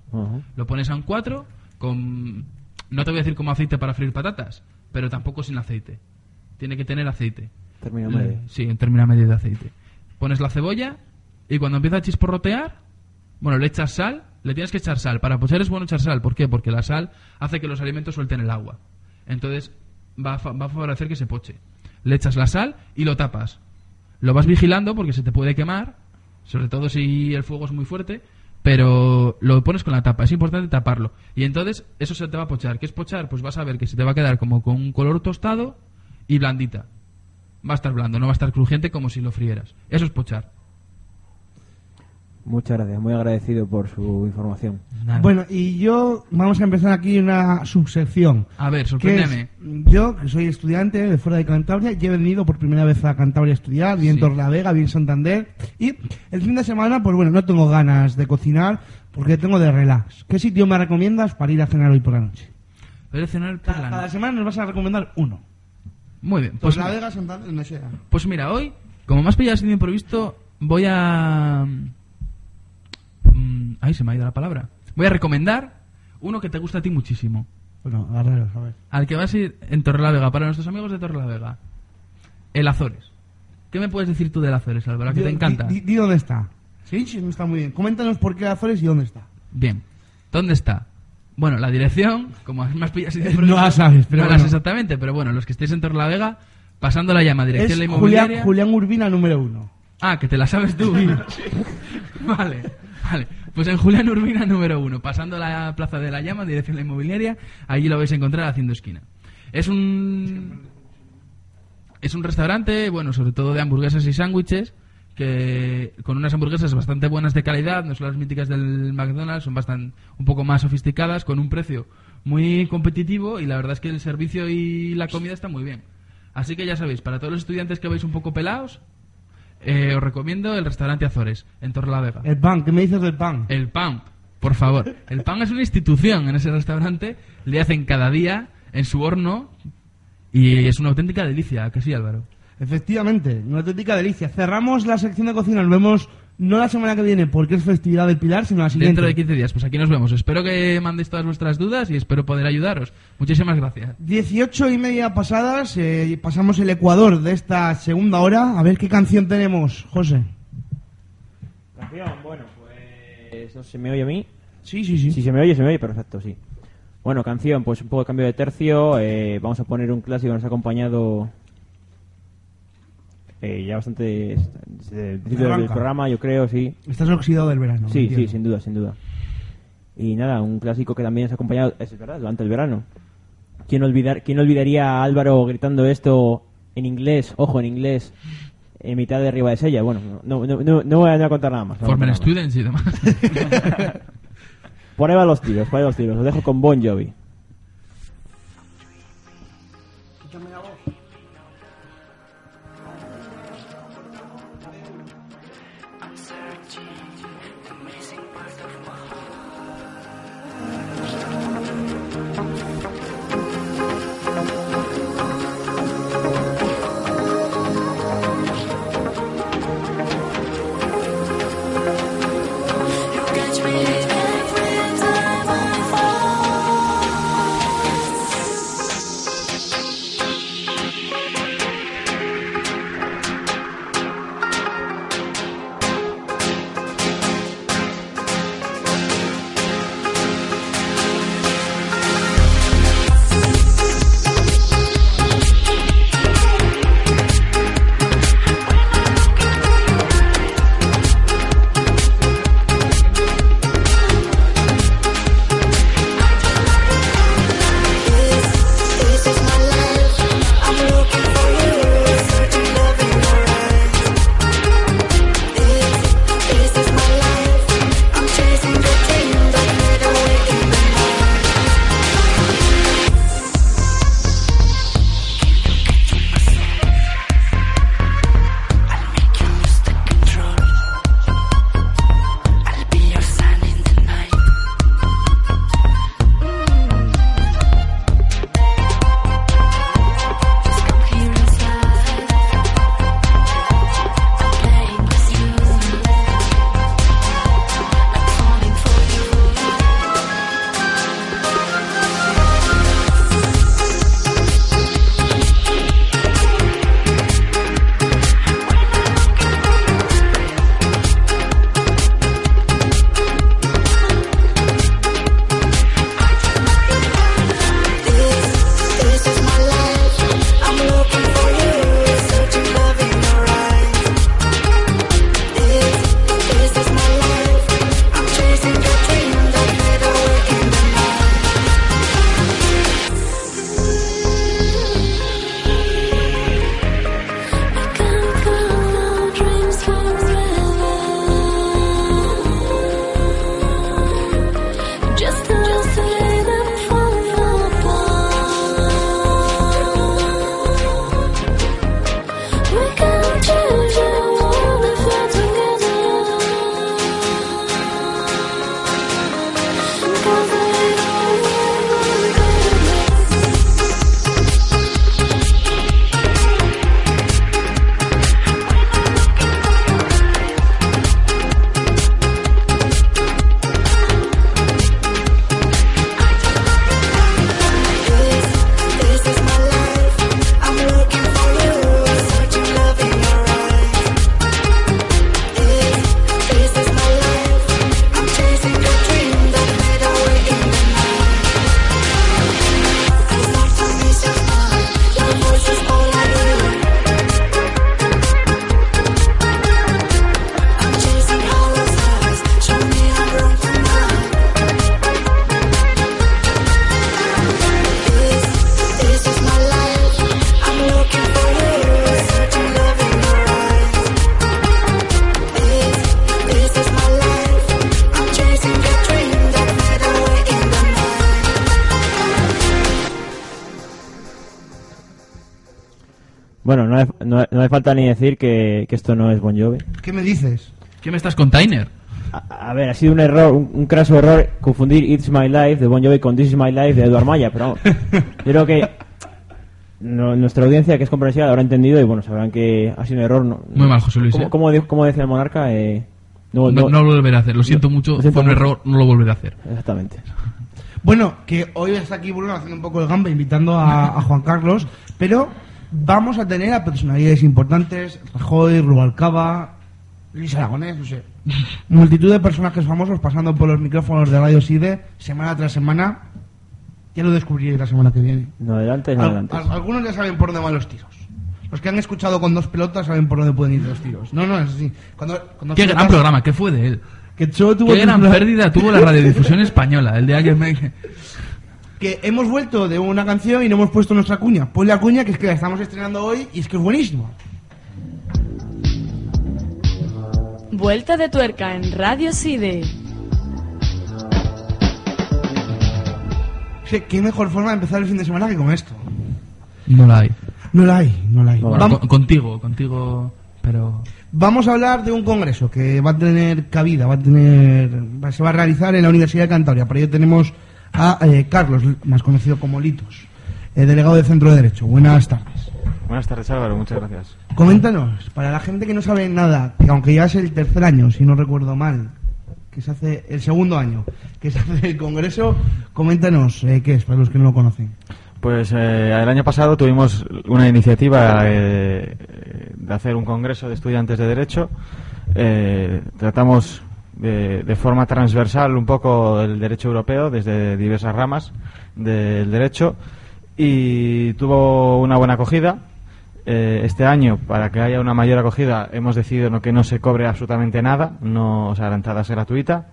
Lo pones a un 4 con... No te voy a decir como aceite para freír patatas, pero tampoco sin aceite. Tiene que tener aceite. Término medio. Sí, en término medio de aceite. Pones la cebolla y cuando empieza a chisporrotear, bueno, le echas sal. Le tienes que echar sal. Para pochar es bueno echar sal. ¿Por qué? Porque la sal hace que los alimentos suelten el agua. Entonces va a, va a favorecer que se poche. Le echas la sal y lo tapas. Lo vas vigilando porque se te puede quemar, sobre todo si el fuego es muy fuerte, pero lo pones con la tapa. Es importante taparlo. Y entonces eso se te va a pochar. ¿Qué es pochar? Pues vas a ver que se te va a quedar como con un color tostado y blandita. Va a estar blando, no va a estar crujiente como si lo frieras. Eso es pochar. Muchas gracias, muy agradecido por su información. Bueno, y yo vamos a empezar aquí una subsección. A ver, sorpréndeme. yo, que soy estudiante de fuera de Cantabria, y he venido por primera vez a Cantabria a estudiar, vi en Sí. Torlavega, vi en Santander, y el fin de semana, pues bueno, no tengo ganas de cocinar, porque tengo de relax. ¿Qué sitio me recomiendas para ir a cenar hoy por la noche? Voy a cenar por la Cada noche. semana nos vas a recomendar uno. Muy bien. Pues, Torlavega, Santander, no sé. pues mira, hoy, como me has pillado sin improvisto, voy a... Ay, se me ha ido la palabra. Voy a recomendar uno que te gusta a ti muchísimo. Bueno, agarraros, a ver. Al que vas a ir en Torrelavega, para nuestros amigos de Torrelavega. El Azores. ¿Qué me puedes decir tú del Azores, Álvaro? Que te encanta. Di, di dónde está. Sí, sí, está muy bien. Coméntanos por qué Azores y dónde está. Bien. ¿Dónde está? Bueno, la dirección, como me has pillado sin No la sabes, pero No bueno. exactamente, pero bueno, los que estéis en Torrelavega, pasando la llama, dirección Es la Julián, inmobiliaria... Julián Urbina número uno. Ah, que te la sabes tú. vale, vale. Pues en Julián Urbina número uno, pasando la Plaza de la Llama, dirección a la inmobiliaria, allí lo vais a encontrar haciendo esquina. Es un es un restaurante, bueno, sobre todo de hamburguesas y sándwiches, que con unas hamburguesas bastante buenas de calidad, no son las míticas del McDonald's, son bastante un poco más sofisticadas, con un precio muy competitivo y la verdad es que el servicio y la comida está muy bien. Así que ya sabéis, para todos los estudiantes que vais un poco pelados, eh, os recomiendo el restaurante Azores, en Torrelavega. El pan, ¿qué me dices del pan? El pan, por favor. El pan es una institución en ese restaurante. Le hacen cada día en su horno y es una auténtica delicia, que sí, Álvaro. Efectivamente, una auténtica delicia. Cerramos la sección de cocina, nos vemos no la semana que viene porque es festividad del Pilar, sino la siguiente. Dentro de 15 días, pues aquí nos vemos. Espero que mandéis todas vuestras dudas y espero poder ayudaros. Muchísimas gracias. 18 y media pasadas, eh, pasamos el Ecuador de esta segunda hora. A ver qué canción tenemos, José. Canción, bueno, pues... ¿No se me oye a mí? Sí, sí, sí. Si se me oye, se me oye, perfecto, sí. Bueno, canción, pues un poco de cambio de tercio. eh, vamos a poner un clásico que nos ha acompañado eh, ya bastante desde el principio del programa, yo creo, sí. Estás oxidado del verano. Sí, sí, sin duda, sin duda. Y nada, un clásico que también ha acompañado, es verdad, durante el verano. ¿Quién, olvidar, ¿Quién olvidaría a Álvaro gritando esto en inglés, ojo, en inglés, en mitad de arriba de Sella? Bueno, no, no, no, no voy a, no voy a contar nada más. no Formen. Students y demás. Por ahí van los tiros, por ahí van los tiros. Os dejo con Bon Jovi. Hace, falta ni decir que, que esto no es Bon Jovi. ¿Qué me dices? ¿Qué me estás container? A, a ver, ha sido un error, un, un craso error confundir It's My Life de Bon Jovi con This Is My Life de Eduard Maya, pero vamos, yo creo que no- nuestra audiencia, que es comprensiva, lo habrá entendido y bueno, sabrán que ha sido un error. No, Muy mal, José Luis, ¿Cómo, ¿eh? cómo cómo decía el monarca? Eh, No, no lo volveré a hacer. Lo siento mucho. lo siento fue un mucho. error. No lo volveré a hacer. Exactamente. Bueno, que hoy está aquí Bruno haciendo un poco el gamba, invitando a, a Juan Carlos, pero vamos a tener a personalidades importantes, Rajoy, Rubalcaba, Luis Aragonés, no sé, multitud de personajes famosos pasando por los micrófonos de Radio Side semana tras semana. Ya lo descubriréis la semana que viene. No adelante, no adelante. al- algunos ya saben por dónde van los tiros. Los que han escuchado con dos pelotas saben por dónde pueden ir los tiros. No, no, es así. Cuando, Qué gran programa. ¿Qué fue de él? Que tuvo Qué gran pérdida tuvo la radiodifusión española. El día que me... que hemos vuelto de una canción y no hemos puesto nuestra cuña. Pues la cuña que es que la estamos estrenando hoy y es que es buenísimo. Vuelta de tuerca en Radio Side. Sí, qué mejor forma de empezar el fin de semana que con esto. No la hay. No la hay, no la hay. Bueno, Vam- con- contigo, contigo. Pero. Vamos a hablar de un congreso que va a tener cabida, va a tener, se va a realizar en la Universidad de Cantabria. Para ello tenemos a eh, Carlos, más conocido como Litos, eh, delegado del Centro de Derecho. Buenas tardes. Buenas tardes Álvaro, muchas gracias. Coméntanos, para la gente que no sabe nada, que aunque ya es el tercer año, si no recuerdo mal, que se hace el segundo año, que se hace el congreso, coméntanos eh, qué es, para los que no lo conocen. Pues eh, el año pasado tuvimos una iniciativa eh, de hacer un congreso de estudiantes de Derecho. Tratamos de, forma transversal un poco el derecho europeo desde diversas ramas del derecho y tuvo una buena acogida. Eh, este año, para que haya una mayor acogida, hemos decidido no, que no se cobre absolutamente nada, no, o sea, la entrada es gratuita.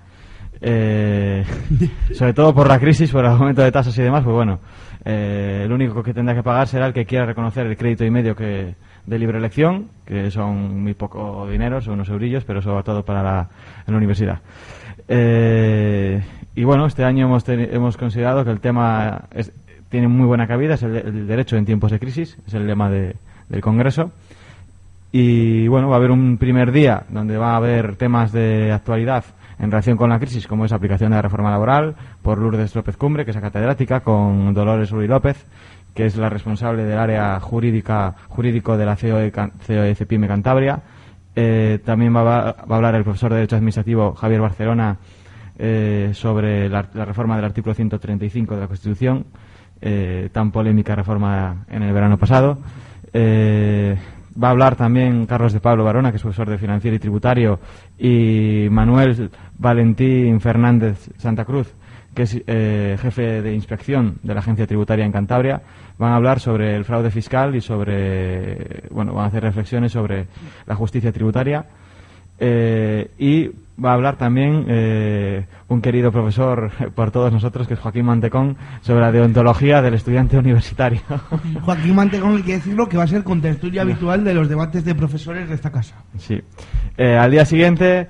Eh, sobre todo por la crisis, por el aumento de tasas y demás, pues bueno, eh, el único que tendrá que pagar será el que quiera reconocer el crédito y medio que de libre elección, que son muy poco dinero, son unos eurillos, pero sobre todo para la, universidad. Eh, y bueno, este año hemos, hemos considerado que el tema tiene muy buena cabida, es el, el derecho en tiempos de crisis, es el lema de- del Congreso. Y bueno, va a haber un primer día donde va a haber temas de actualidad en relación con la crisis, como es aplicación de la reforma laboral, por Lourdes López Cumbre, que es la catedrática, con Dolores Uri López, que es la responsable del área jurídica jurídico de la COE, COE CEPIME Cantabria. Eh, también va a, hablar el profesor de Derecho Administrativo Javier Barcelona eh, sobre la, la reforma del artículo 135 de la Constitución, eh, tan polémica reforma en el verano pasado. Va a hablar también Carlos de Pablo Barona, que es profesor de Financiero y Tributario, y Manuel Valentín Fernández Santa Cruz, que es eh, jefe de inspección de la Agencia Tributaria en Cantabria. Van a hablar sobre el fraude fiscal y sobre, bueno, van a hacer reflexiones sobre la justicia tributaria. Eh, y va a hablar también eh, un querido profesor por todos nosotros, que es Joaquín Mantecón, sobre la deontología del estudiante universitario. Joaquín Mantecón, hay que decirlo, que va a ser contertulia habitual de los debates de profesores de esta casa. Sí. Eh, al día siguiente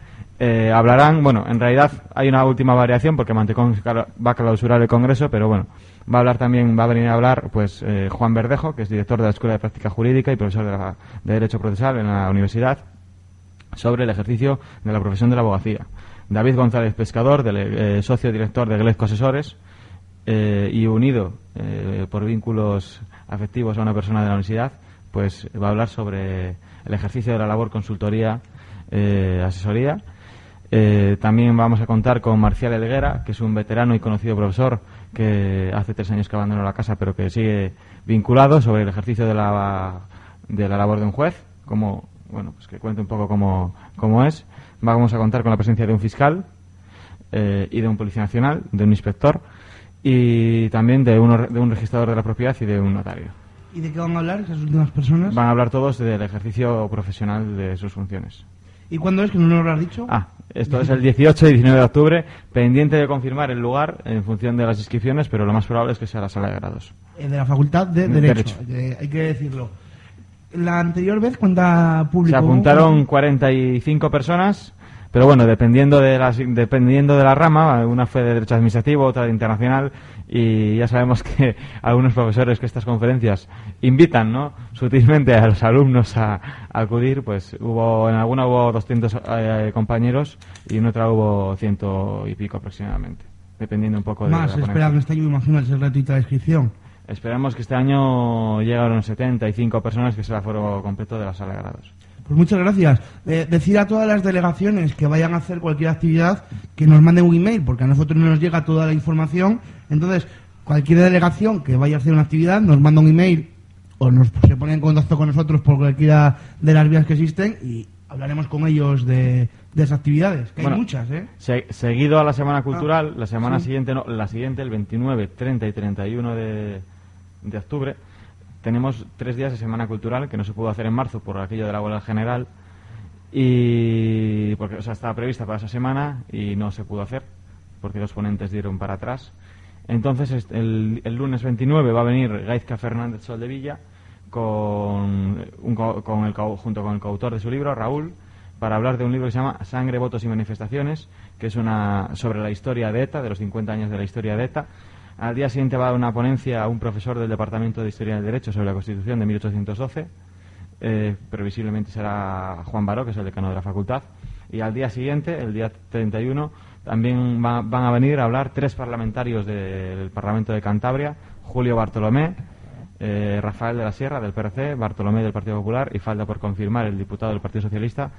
hablarán, bueno, en realidad hay una última variación porque Mantecón va a clausurar el Congreso, pero bueno, va a hablar también, va a venir a hablar pues Juan Verdejo, que es director de la Escuela de Práctica Jurídica y profesor de, la- de Derecho Procesal en la universidad, sobre el ejercicio de la profesión de la abogacía. David González Pescador, eh, socio director de Glezco Asesores eh, y unido eh, por vínculos afectivos a una persona de la universidad, pues va a hablar sobre el ejercicio de la labor consultoría, asesoría. También vamos a contar con Marcial Elguera, que es un veterano y conocido profesor que hace tres años que abandonó la casa, pero que sigue vinculado sobre el ejercicio de la, de la labor de un juez, como, bueno, pues que cuente un poco cómo, cómo es. Vamos a contar con la presencia de un fiscal eh, y de un policía nacional, de un inspector y también de, uno- de un registrador de la propiedad y de un notario. ¿Y de qué van a hablar esas últimas personas? Van a hablar todos del ejercicio profesional de sus funciones. ¿Y cuándo es que no nos lo has dicho? Ah, esto es el 18 y 19 de octubre, pendiente de confirmar el lugar en función de las inscripciones, pero lo más probable es que sea la sala de grados. Eh, de la Facultad de De Derecho, eh, hay que decirlo. La anterior vez, ¿cuánta público? Se apuntaron 45 personas, Pero bueno, dependiendo de, las, dependiendo de la rama, una fue de Derecho Administrativo, otra de Internacional, y ya sabemos que algunos profesores que estas conferencias invitan, ¿no? Sutilmente a los alumnos a, a acudir, pues hubo, en alguna hubo 200 eh, compañeros y en otra hubo ciento y pico aproximadamente, dependiendo un poco de Más, la espera, que este año me imagino ser gratuita la inscripción. Esperamos que este año unos 75 personas, que será el foro completo de la sala de grados. Pues muchas gracias. Eh, decir a todas las delegaciones que vayan a hacer cualquier actividad que nos manden un email, porque a nosotros no nos llega toda la información. Entonces, cualquier delegación que vaya a hacer una actividad nos manda un email o nos se pone en contacto con nosotros por cualquiera de las vías que existen y hablaremos con ellos de, de esas actividades, que Bueno, hay muchas, ¿eh? Se- seguido a la Semana Cultural, la semana sí. siguiente, no, la siguiente, el 29, 30 y 31 de, de octubre, tenemos tres días de Semana Cultural que no se pudo hacer en marzo por aquello de la huelga general y porque o sea, estaba prevista para esa semana y no se pudo hacer porque los ponentes dieron para atrás. Entonces el, lunes 29 va a venir Gaizka Fernández Soldevilla con, un co- con el, junto con el coautor de su libro, Raúl, para hablar de un libro que se llama Sangre, Votos y Manifestaciones, que es una sobre la historia de ETA, de los 50 años de la historia de ETA. Al día siguiente va a dar una ponencia a un profesor del Departamento de Historia del Derecho sobre la Constitución de 1812. Eh, previsiblemente será Juan Baró, que es el decano de la facultad. Y al día siguiente, el día 31, también va- van a venir a hablar tres parlamentarios del Parlamento de Cantabria, Julio Bartolomé, eh, Rafael de la Sierra del PRC, Bartolomé del Partido Popular y falta por confirmar el diputado del Partido Socialista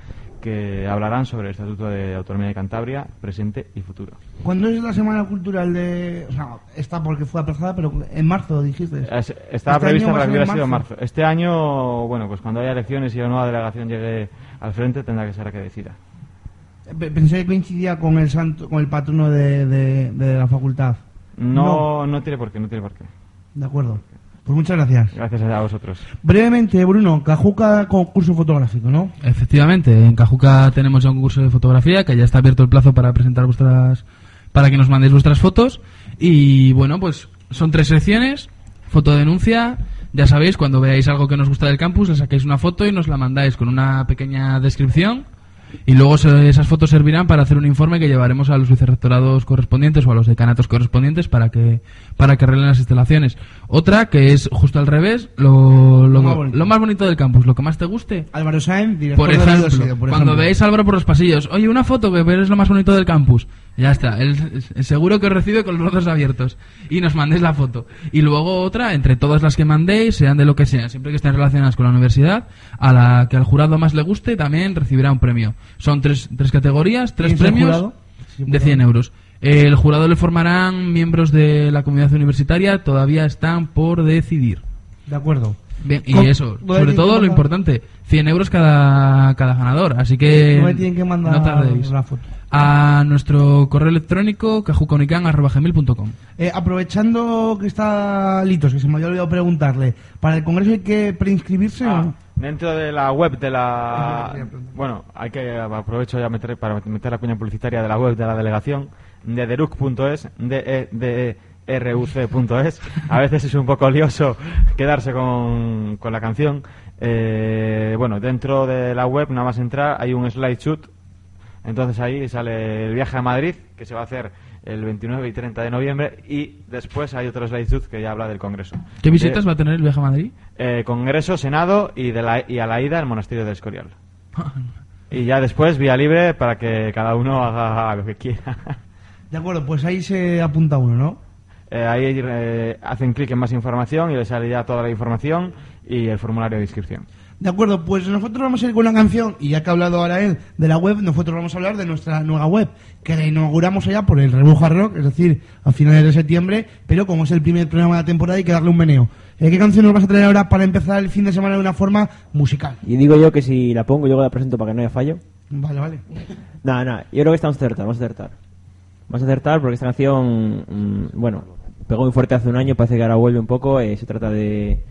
que hablarán sobre el Estatuto de Autonomía de Cantabria, presente y futuro. ¿Cuándo es la Semana Cultural de...? O sea, está porque fue aplazada, pero en marzo dijiste. Es- Estaba Este prevista para que hubiera sido en marzo. Este año, bueno, pues cuando haya elecciones y la nueva delegación llegue al frente, tendrá que ser la que decida. Pe- Pensé que coincidía con el santo, con el patrono de, de- de la facultad. No, no, tiene por qué, no tiene por qué. De acuerdo. Pues muchas gracias. Gracias a vosotros. Brevemente, Bruno, Cajuca concurso fotográfico, ¿no? Efectivamente, en Cajuca tenemos ya un curso de fotografía que ya está abierto el plazo para presentar vuestras, para que nos mandéis vuestras fotos y bueno, pues son tres secciones, fotodenuncia, ya sabéis, cuando veáis algo que nos gusta del campus, le sacáis una foto y nos la mandáis con una pequeña descripción y luego se- esas fotos servirán para hacer un informe que llevaremos a los vicerrectorados correspondientes o a los decanatos correspondientes para que para que arreglen las instalaciones. Otra que es justo al revés, lo, lo, más bonito. lo más bonito del campus, lo que más te guste. Álvaro director Por ejemplo, por cuando veáis a Álvaro por los pasillos, oye, una foto que es lo más bonito del campus. Ya está, él seguro que os recibe con los brazos abiertos y nos mandéis la foto. Y luego otra, entre todas las que mandéis, sean de lo que sean, siempre que estén relacionadas con la universidad, a la que al jurado más le guste también recibirá un premio. Son tres, tres categorías, tres ¿Quién es el premios de 100 euros. El jurado le formarán miembros de la comunidad universitaria, todavía están por decidir. De acuerdo. Bien, y ¿Cómo- eso, sobre todo lo mandar? importante, 100 euros cada, cada ganador, así que No me tienen que mandar no tardéis. la foto. A nuestro correo electrónico cajucaunican.gmail.com Eh, aprovechando que está Litos, que se me había olvidado preguntarle, ¿para el congreso hay que preinscribirse o no? Dentro de la web de la... Bueno, hay que aprovecho ya meter, para meter la cuña publicitaria de la web de la delegación, de deruc.es, de e ruc.es. A veces es un poco lioso quedarse con, con la canción. Eh, bueno, dentro de la web, nada más entrar, hay un slideshoot. Entonces ahí sale el viaje a Madrid, que se va a hacer el 29 y 30 de noviembre, y después hay otro slideshoot que ya habla del Congreso. ¿Qué visitas De- va a tener el viaje a Madrid? eh, Congreso, Senado y, de la, y a la ida el Monasterio de Escorial. Y ya después vía libre para que cada uno haga lo que quiera. De acuerdo, pues ahí se apunta uno, ¿no? Eh, ahí eh, hacen clic en más información y les sale ya toda la información y el formulario de inscripción. De acuerdo, pues nosotros vamos a ir con una canción, y ya que ha hablado ahora él de la web, nosotros vamos a hablar de nuestra nueva web, que la inauguramos allá por el Rebuja Rock, es decir, a finales de septiembre, pero como es el primer programa de la temporada hay que darle un meneo. Eh, ¿Qué canción nos vas a traer ahora para empezar el fin de semana de una forma musical? Y digo yo que si la pongo, yo la presento para que no haya fallo. Vale, vale. Nada, nada, yo creo que estamos a acertar, vamos a acertar. Vamos a acertar porque esta canción, mm, bueno, pegó muy fuerte hace un año, parece que ahora vuelve un poco. Eh, se trata de,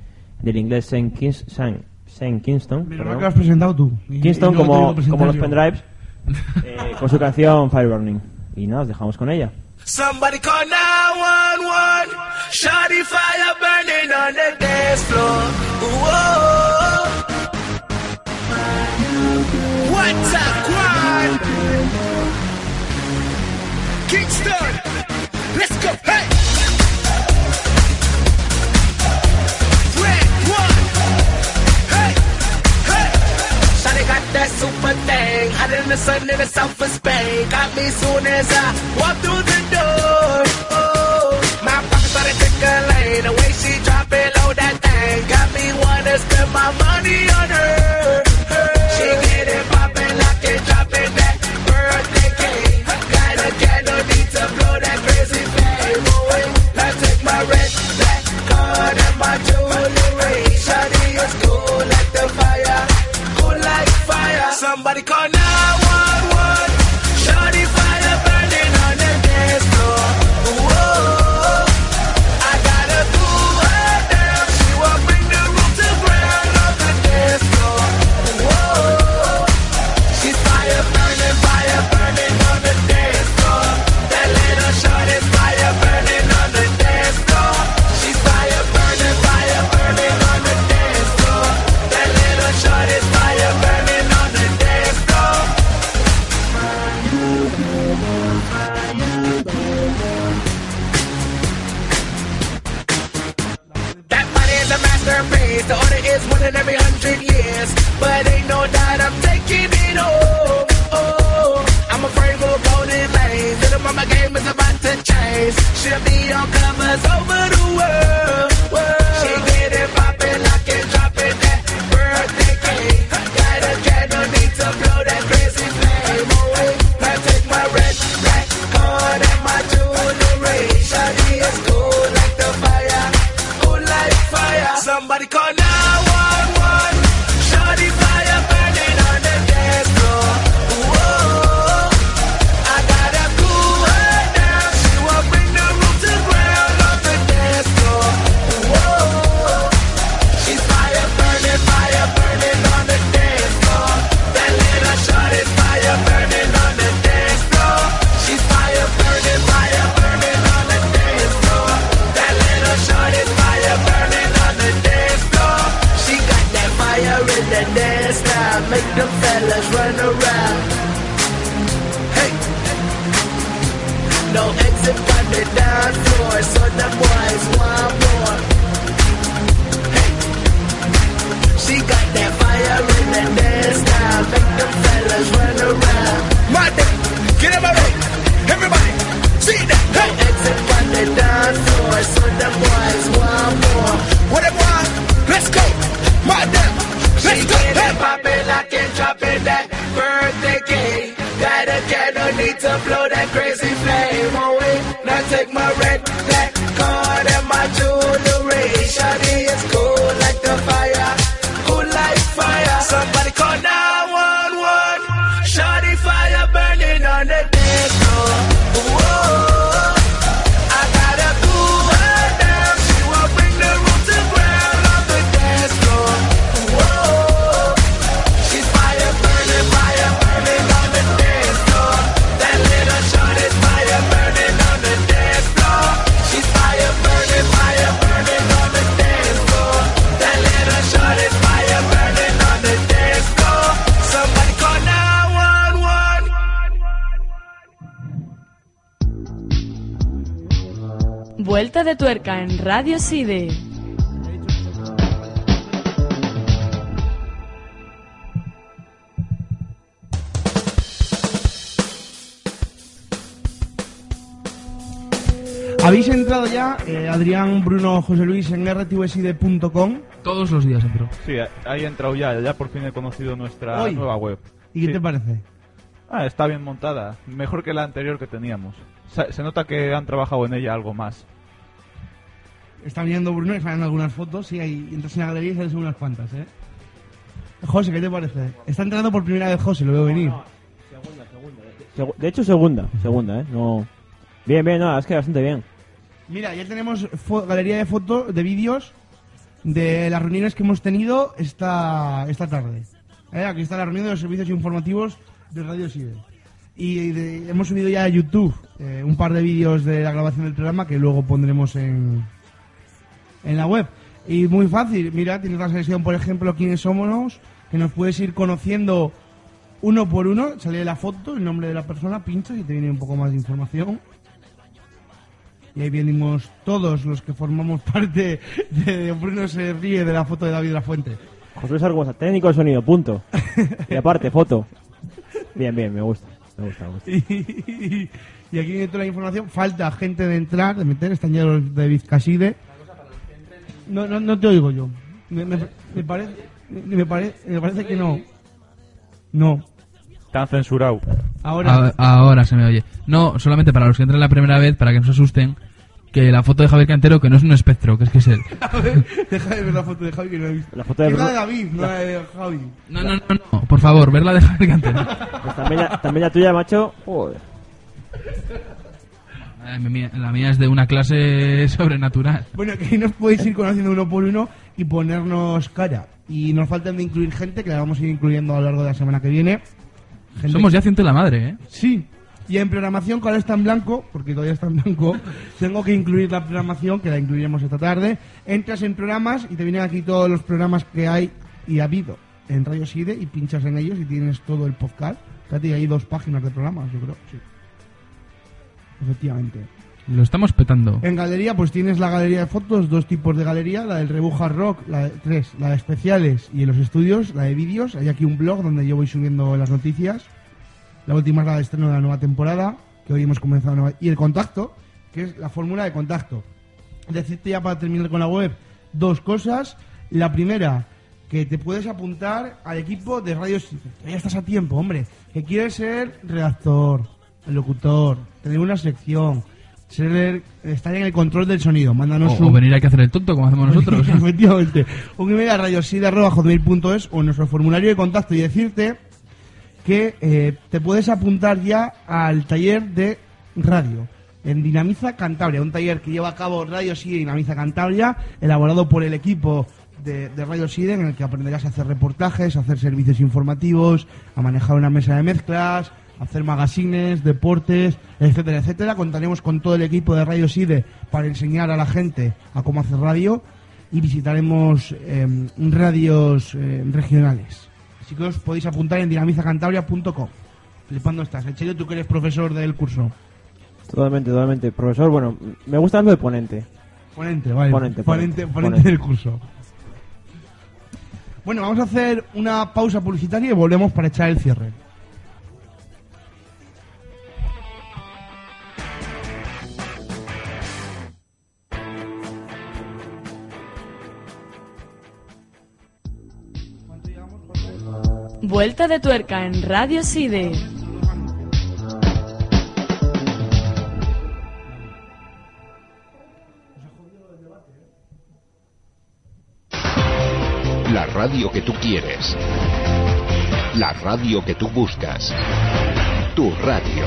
del inglés Sam, Kings, Sam, Sam Kingston. Me lo que has presentado tú. Y, Kingston, y como, lo como los pendrives, eh, con su canción Fire Burning. Y nada, os dejamos con ella. Somebody call 911 Shoddy fire burning on the dance floor Whoa What a crowd Kingston myself a spade. Got me soon as I walk through Radio Habéis entrado ya, eh, Adrián, Bruno, José Luis, en rtvside.com. Todos los días entro. Sí, eh, ahí he entrado ya, ya por fin he conocido nuestra nueva web. ¿Y qué te parece? Ah, está bien montada, mejor que la anterior que teníamos. Se nota que han trabajado en ella algo más. Está viendo Bruno y salen algunas fotos y ahí entras en la galería y salen unas cuantas, ¿eh? José, ¿qué te parece? Está entrando por primera vez José, lo veo venir. Segunda, segunda. De hecho, segunda, segunda, ¿eh? No. Bien, bien, no, es que bastante bien. Mira, ya tenemos galería de fotos, de vídeos de las reuniones que hemos tenido esta, esta tarde. ¿eh? Aquí está la reunión de los servicios informativos de Radio Sibe. Y hemos subido ya a YouTube eh, un par de vídeos de la grabación del programa que luego pondremos en, en la web. Y muy fácil, mira, tienes la selección, por ejemplo, quiénes somos, que nos puedes ir conociendo uno por uno, sale la foto, el nombre de la persona, pinchas y te viene un poco más de información. Y ahí venimos todos los que formamos parte de Bruno se ríe de la foto de David La Fuente. José Luis Arguosa, técnico de sonido, punto. Y aparte, foto. Bien, bien, me gusta. Me gusta, me gusta. Y, aquí viene toda la información. Falta gente de entrar, de meter, están ya los de Vizcaside no, no, no te oigo yo. Me, me, me parece, me, me pare- me parece que no. No. Están censurado. Ahora. A- ahora se me oye. No, solamente para los que entran la primera vez, para que no se asusten, que la foto de Javier Cantero, que no es un espectro, que es que es él. A ver, deja de ver la foto de Javi que no he visto. La foto de Es la Bruno- de David, no la de Javi. No, no, no, no, por favor, verla de Javier Cantero. Pues también, la, también la tuya, macho. Joder. La mía es de una clase sobrenatural. Bueno, que ahí nos podéis ir conociendo uno por uno y ponernos cara. Y nos faltan de incluir gente que la vamos a ir incluyendo a lo largo de la semana que viene. Gente Somos ya ciento de la madre, ¿eh? Sí. Y en programación, que ahora está en blanco, porque todavía está en blanco, tengo que incluir la programación, que la incluiremos esta tarde. Entras en programas y te vienen aquí todos los programas que hay y ha habido en Radio Side y pinchas en ellos y tienes todo el podcast. Fíjate, hay dos páginas de programas, yo creo, sí. Efectivamente. Lo estamos petando. En galería, pues tienes la galería de fotos, dos tipos de galería, la del Rebuja Rock, la de, tres, la de especiales y en los estudios, la de vídeos. Hay aquí un blog donde yo voy subiendo las noticias. La última es la de estreno de la nueva temporada, que hoy hemos comenzado. nueva- Y el contacto, que es la fórmula de contacto. Decirte ya para terminar con la web dos cosas. La primera, que te puedes apuntar al equipo de Radio. Ya estás a tiempo, hombre. Que quieres ser redactor, locutor, tener una sección, ser, estar en el control del sonido. Mándanos O, o un... venir aquí a hacer el tonto, como hacemos nosotros. Efectivamente. Un email a radiosida.hotmail.es o en nuestro formulario de contacto y decirte que eh, te puedes apuntar ya al taller de radio en Dinamiza Cantabria, un taller que lleva a cabo Radio Side Dinamiza Cantabria, elaborado por el equipo de, de Radio Side, en el que aprenderás a hacer reportajes, a hacer servicios informativos, a manejar una mesa de mezclas, hacer magazines, deportes, etcétera, etcétera. Contaremos con todo el equipo de Radio Side para enseñar a la gente a cómo hacer radio y visitaremos eh, radios eh, regionales. Así que os podéis apuntar en dinamizacantabria.com. Flipando estás. Echelo, tú que eres profesor del curso. Totalmente, totalmente. Profesor, bueno, me gusta lo de ponente. Ponente, vale. Ponente, ponente, ponente, ponente ponente. del curso. Bueno, vamos a hacer una pausa publicitaria y volvemos para echar el cierre. Vuelta de tuerca en Radio Side. La radio que tú quieres. La radio que tú buscas. Tu radio.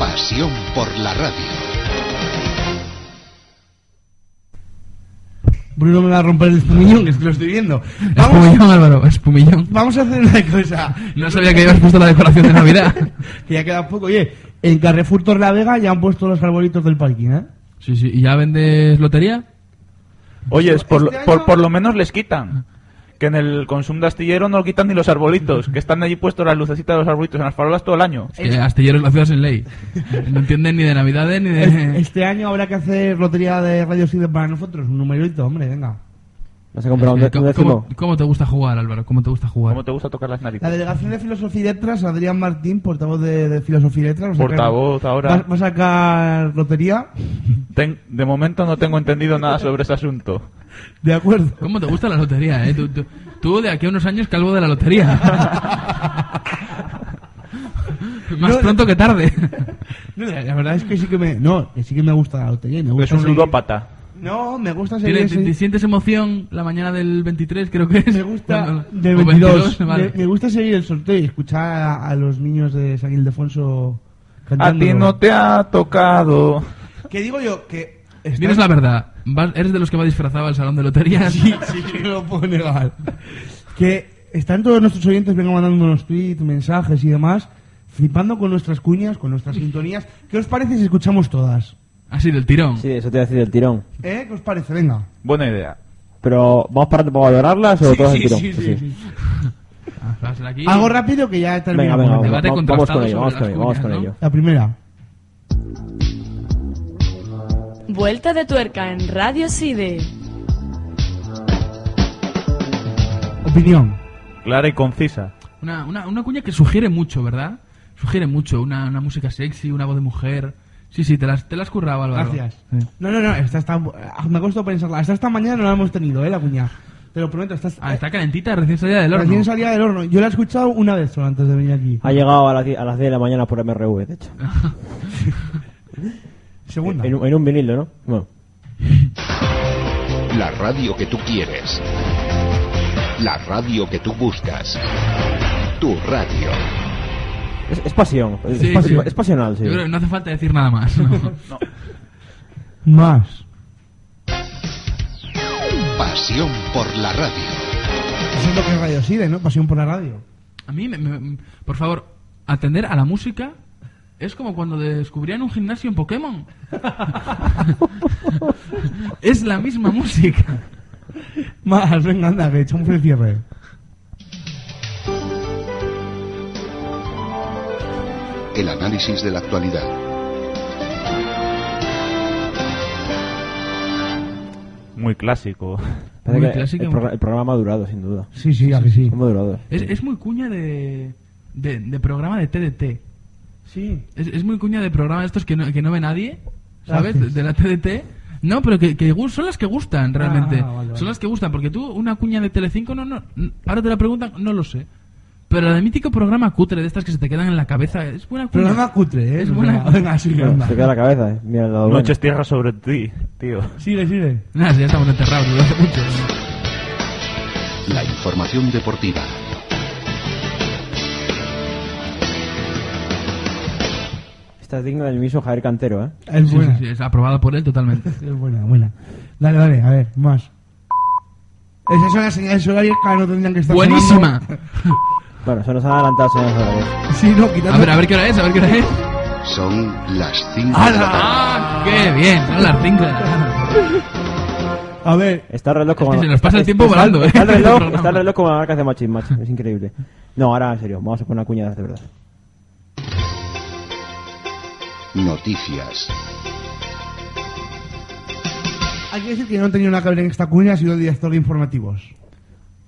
Pasión por la radio. Bruno me va a romper el espumillón, que es que lo estoy viendo. Espumillón, Álvaro, espumillón. Vamos a hacer una cosa. No sabía que habías puesto la decoración de Navidad. que ya queda poco. Oye, en Carrefour Torlavega ya han puesto los arbolitos del parking, ¿eh? Sí, sí. ¿Y ya vendes lotería? Oye, Este por, lo- año- por, por lo menos les quitan. Que en el consumo de astillero no quitan ni los arbolitos, que están allí puestos las lucecitas de los arbolitos en las farolas todo el año. Es que astilleros la ciudad sin ley. No entienden ni de Navidades ni Es- de... Este año habrá que hacer lotería de Radio Side para nosotros. Un numerito, hombre, venga. ¿Vas a comprar un, Eh, de- un ¿cómo, décimo? cómo- cómo te gusta jugar, Álvaro? ¿Cómo te gusta jugar? ¿Cómo te gusta tocar las narices? La delegación de Filosofía y Letras, Adrián Martín, portavoz de, de Filosofía y Letras. va a sacar- Portavoz ahora. Va, va a sacar lotería. Ten- de momento no tengo entendido nada sobre ese asunto. De acuerdo. ¿Cómo te gusta la lotería, eh? Tú, tú- tú de aquí a unos años calvo de la lotería. Más No, pronto que tarde. No, la la verdad es que sí que me, no, que sí que me gusta la lotería. Me gusta Es un seguir- ludópata. No, me gusta seguir. ¿Tienes- ese- ¿Te sientes emoción la mañana del 23, creo que es? Me gusta Cuando- del o 22. vale. me, me gusta seguir el sorteo y escuchar a, a los niños de San Ildefonso A cantando. ti no te ha tocado. Que digo yo que. Dinos la verdad. ¿vas- ¿Eres de los que va disfrazado al salón de loterías? Sí, sí, que no lo puedo negar. Que están todos nuestros oyentes, vengan mandándonos tweets, mensajes y demás, flipando con nuestras cuñas, con nuestras sintonías. ¿Qué os parece si escuchamos todas? Así del tirón. Sí, eso te voy a decir del tirón. ¿Eh? ¿Qué os parece? Venga. Buena idea. Pero, ¿vamos para para valorarlas o Sí, todas sí, al tirón? sí, Pues sí, sí. Aquí. Algo rápido que ya Venga, terminamos. venga, ¿no? Debate vamos, vamos con ello, vamos con ello, vamos con ello. La primera. Vuelta de tuerca en Radio Side. Opinión. Clara y concisa. Una, una, una cuña que sugiere mucho, ¿verdad? Sugiere mucho. Una, una música sexy, una voz de mujer. Sí, sí, te las, te las has currado, Álvaro. Gracias. Sí. No, no, no, esta está, me ha costado pensarla. Hasta esta mañana no la hemos tenido, ¿eh? La cuña. Te lo prometo, esta, Ah, está calentita, recién salida del horno. recién salida del horno. Yo la he escuchado una vez solo antes de venir aquí. Ha llegado a las, die- a las 10 de la mañana por MRV, de hecho. Segunda. En, un- en un vinilo, ¿no? Bueno. La radio que tú quieres. La radio que tú buscas. Tu radio. Es, es pasión, es, Sí, es- sí. es pasional, sí. Yo creo que no hace falta decir nada más. ¿no? Más. Pasión por la radio. Eso es lo que Radio Side, ¿no? Pasión por la radio. A mí, me- me- por favor, atender a la música es como cuando descubrían un gimnasio en Pokémon. es la misma música. Más, venga, anda, que echamos el cierre. El análisis de la actualidad. Muy clásico. Muy que el, programa- el programa ha durado, sin duda. Sí, sí, a que sí. Madurado. Es, es muy cuña de, de, de programa de TDT. Sí. Es, es muy cuña de programa de estos que no, que no ve nadie, ¿sabes? De, Gracias. de la TDT. No, pero que, que son las que gustan realmente. Ah, vale, vale. Son las que gustan, porque tú, una cuña de Telecinco, no, no, ahora te la preguntan, no lo sé. Pero la de mítico programa cutre de estas que se te quedan en la cabeza, es buena cuña. Programa cutre, ¿eh? Es buena. Venga, venga, anda. se queda la cabeza, eh. Mira el lado bueno. Noches tierra sobre ti, tío. Sigue, sigue. Nada, si ya estamos enterrados desde hace mucho. La información deportiva. Esta es digna del mismo Javier Cantero, ¿eh? Es Sí, buena. sí, sí, es aprobada por él totalmente. Es buena, buena. Dale, dale, a ver, más. Esas son las señales horarias que no tendrían que estar Buenísima. Bueno, se nos han adelantado, señores horarios. Sí, no, quitando... A ver, a ver qué hora es, a ver qué hora es. Son las 5 de la tarde. ¡Ah, qué bien! Son las 5 de la tarde. A ver, Está el reloj como... que se nos pasa el tiempo está- volando, ¿eh? Está el reloj, está el reloj como la marca de Machis Match. Es increíble. No, ahora en serio, vamos a poner una cuña de verdad. Noticias. hay que decir que no tenía una que ver en esta cuña, ha sido el director de informativos.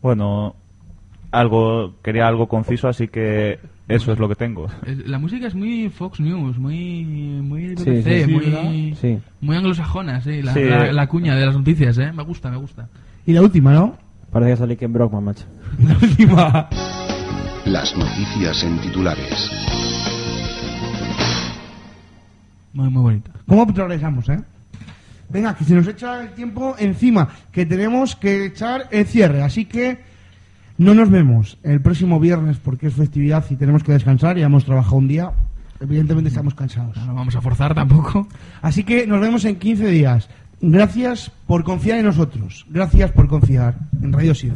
Bueno, algo quería algo conciso, así que eso es lo que tengo. La música es muy Fox News, muy muy BBC, sí, sí, muy. Sí. muy anglosajona, sí, la, Sí. la- la cuña de las noticias, ¿eh? Me gusta, me gusta. Y la última, ¿no? Parece que salí Ken Brockman, macho. La última. Las noticias en titulares. Muy, muy bonita. ¿Cómo progresamos, eh? Venga, que se nos echa el tiempo encima, que tenemos que echar el cierre, así que no nos vemos el próximo viernes porque es festividad y tenemos que descansar, ya hemos trabajado un día, evidentemente estamos cansados. No vamos a forzar tampoco. Así que nos vemos en 15 días. Gracias por confiar en nosotros, gracias por confiar en Radio Side.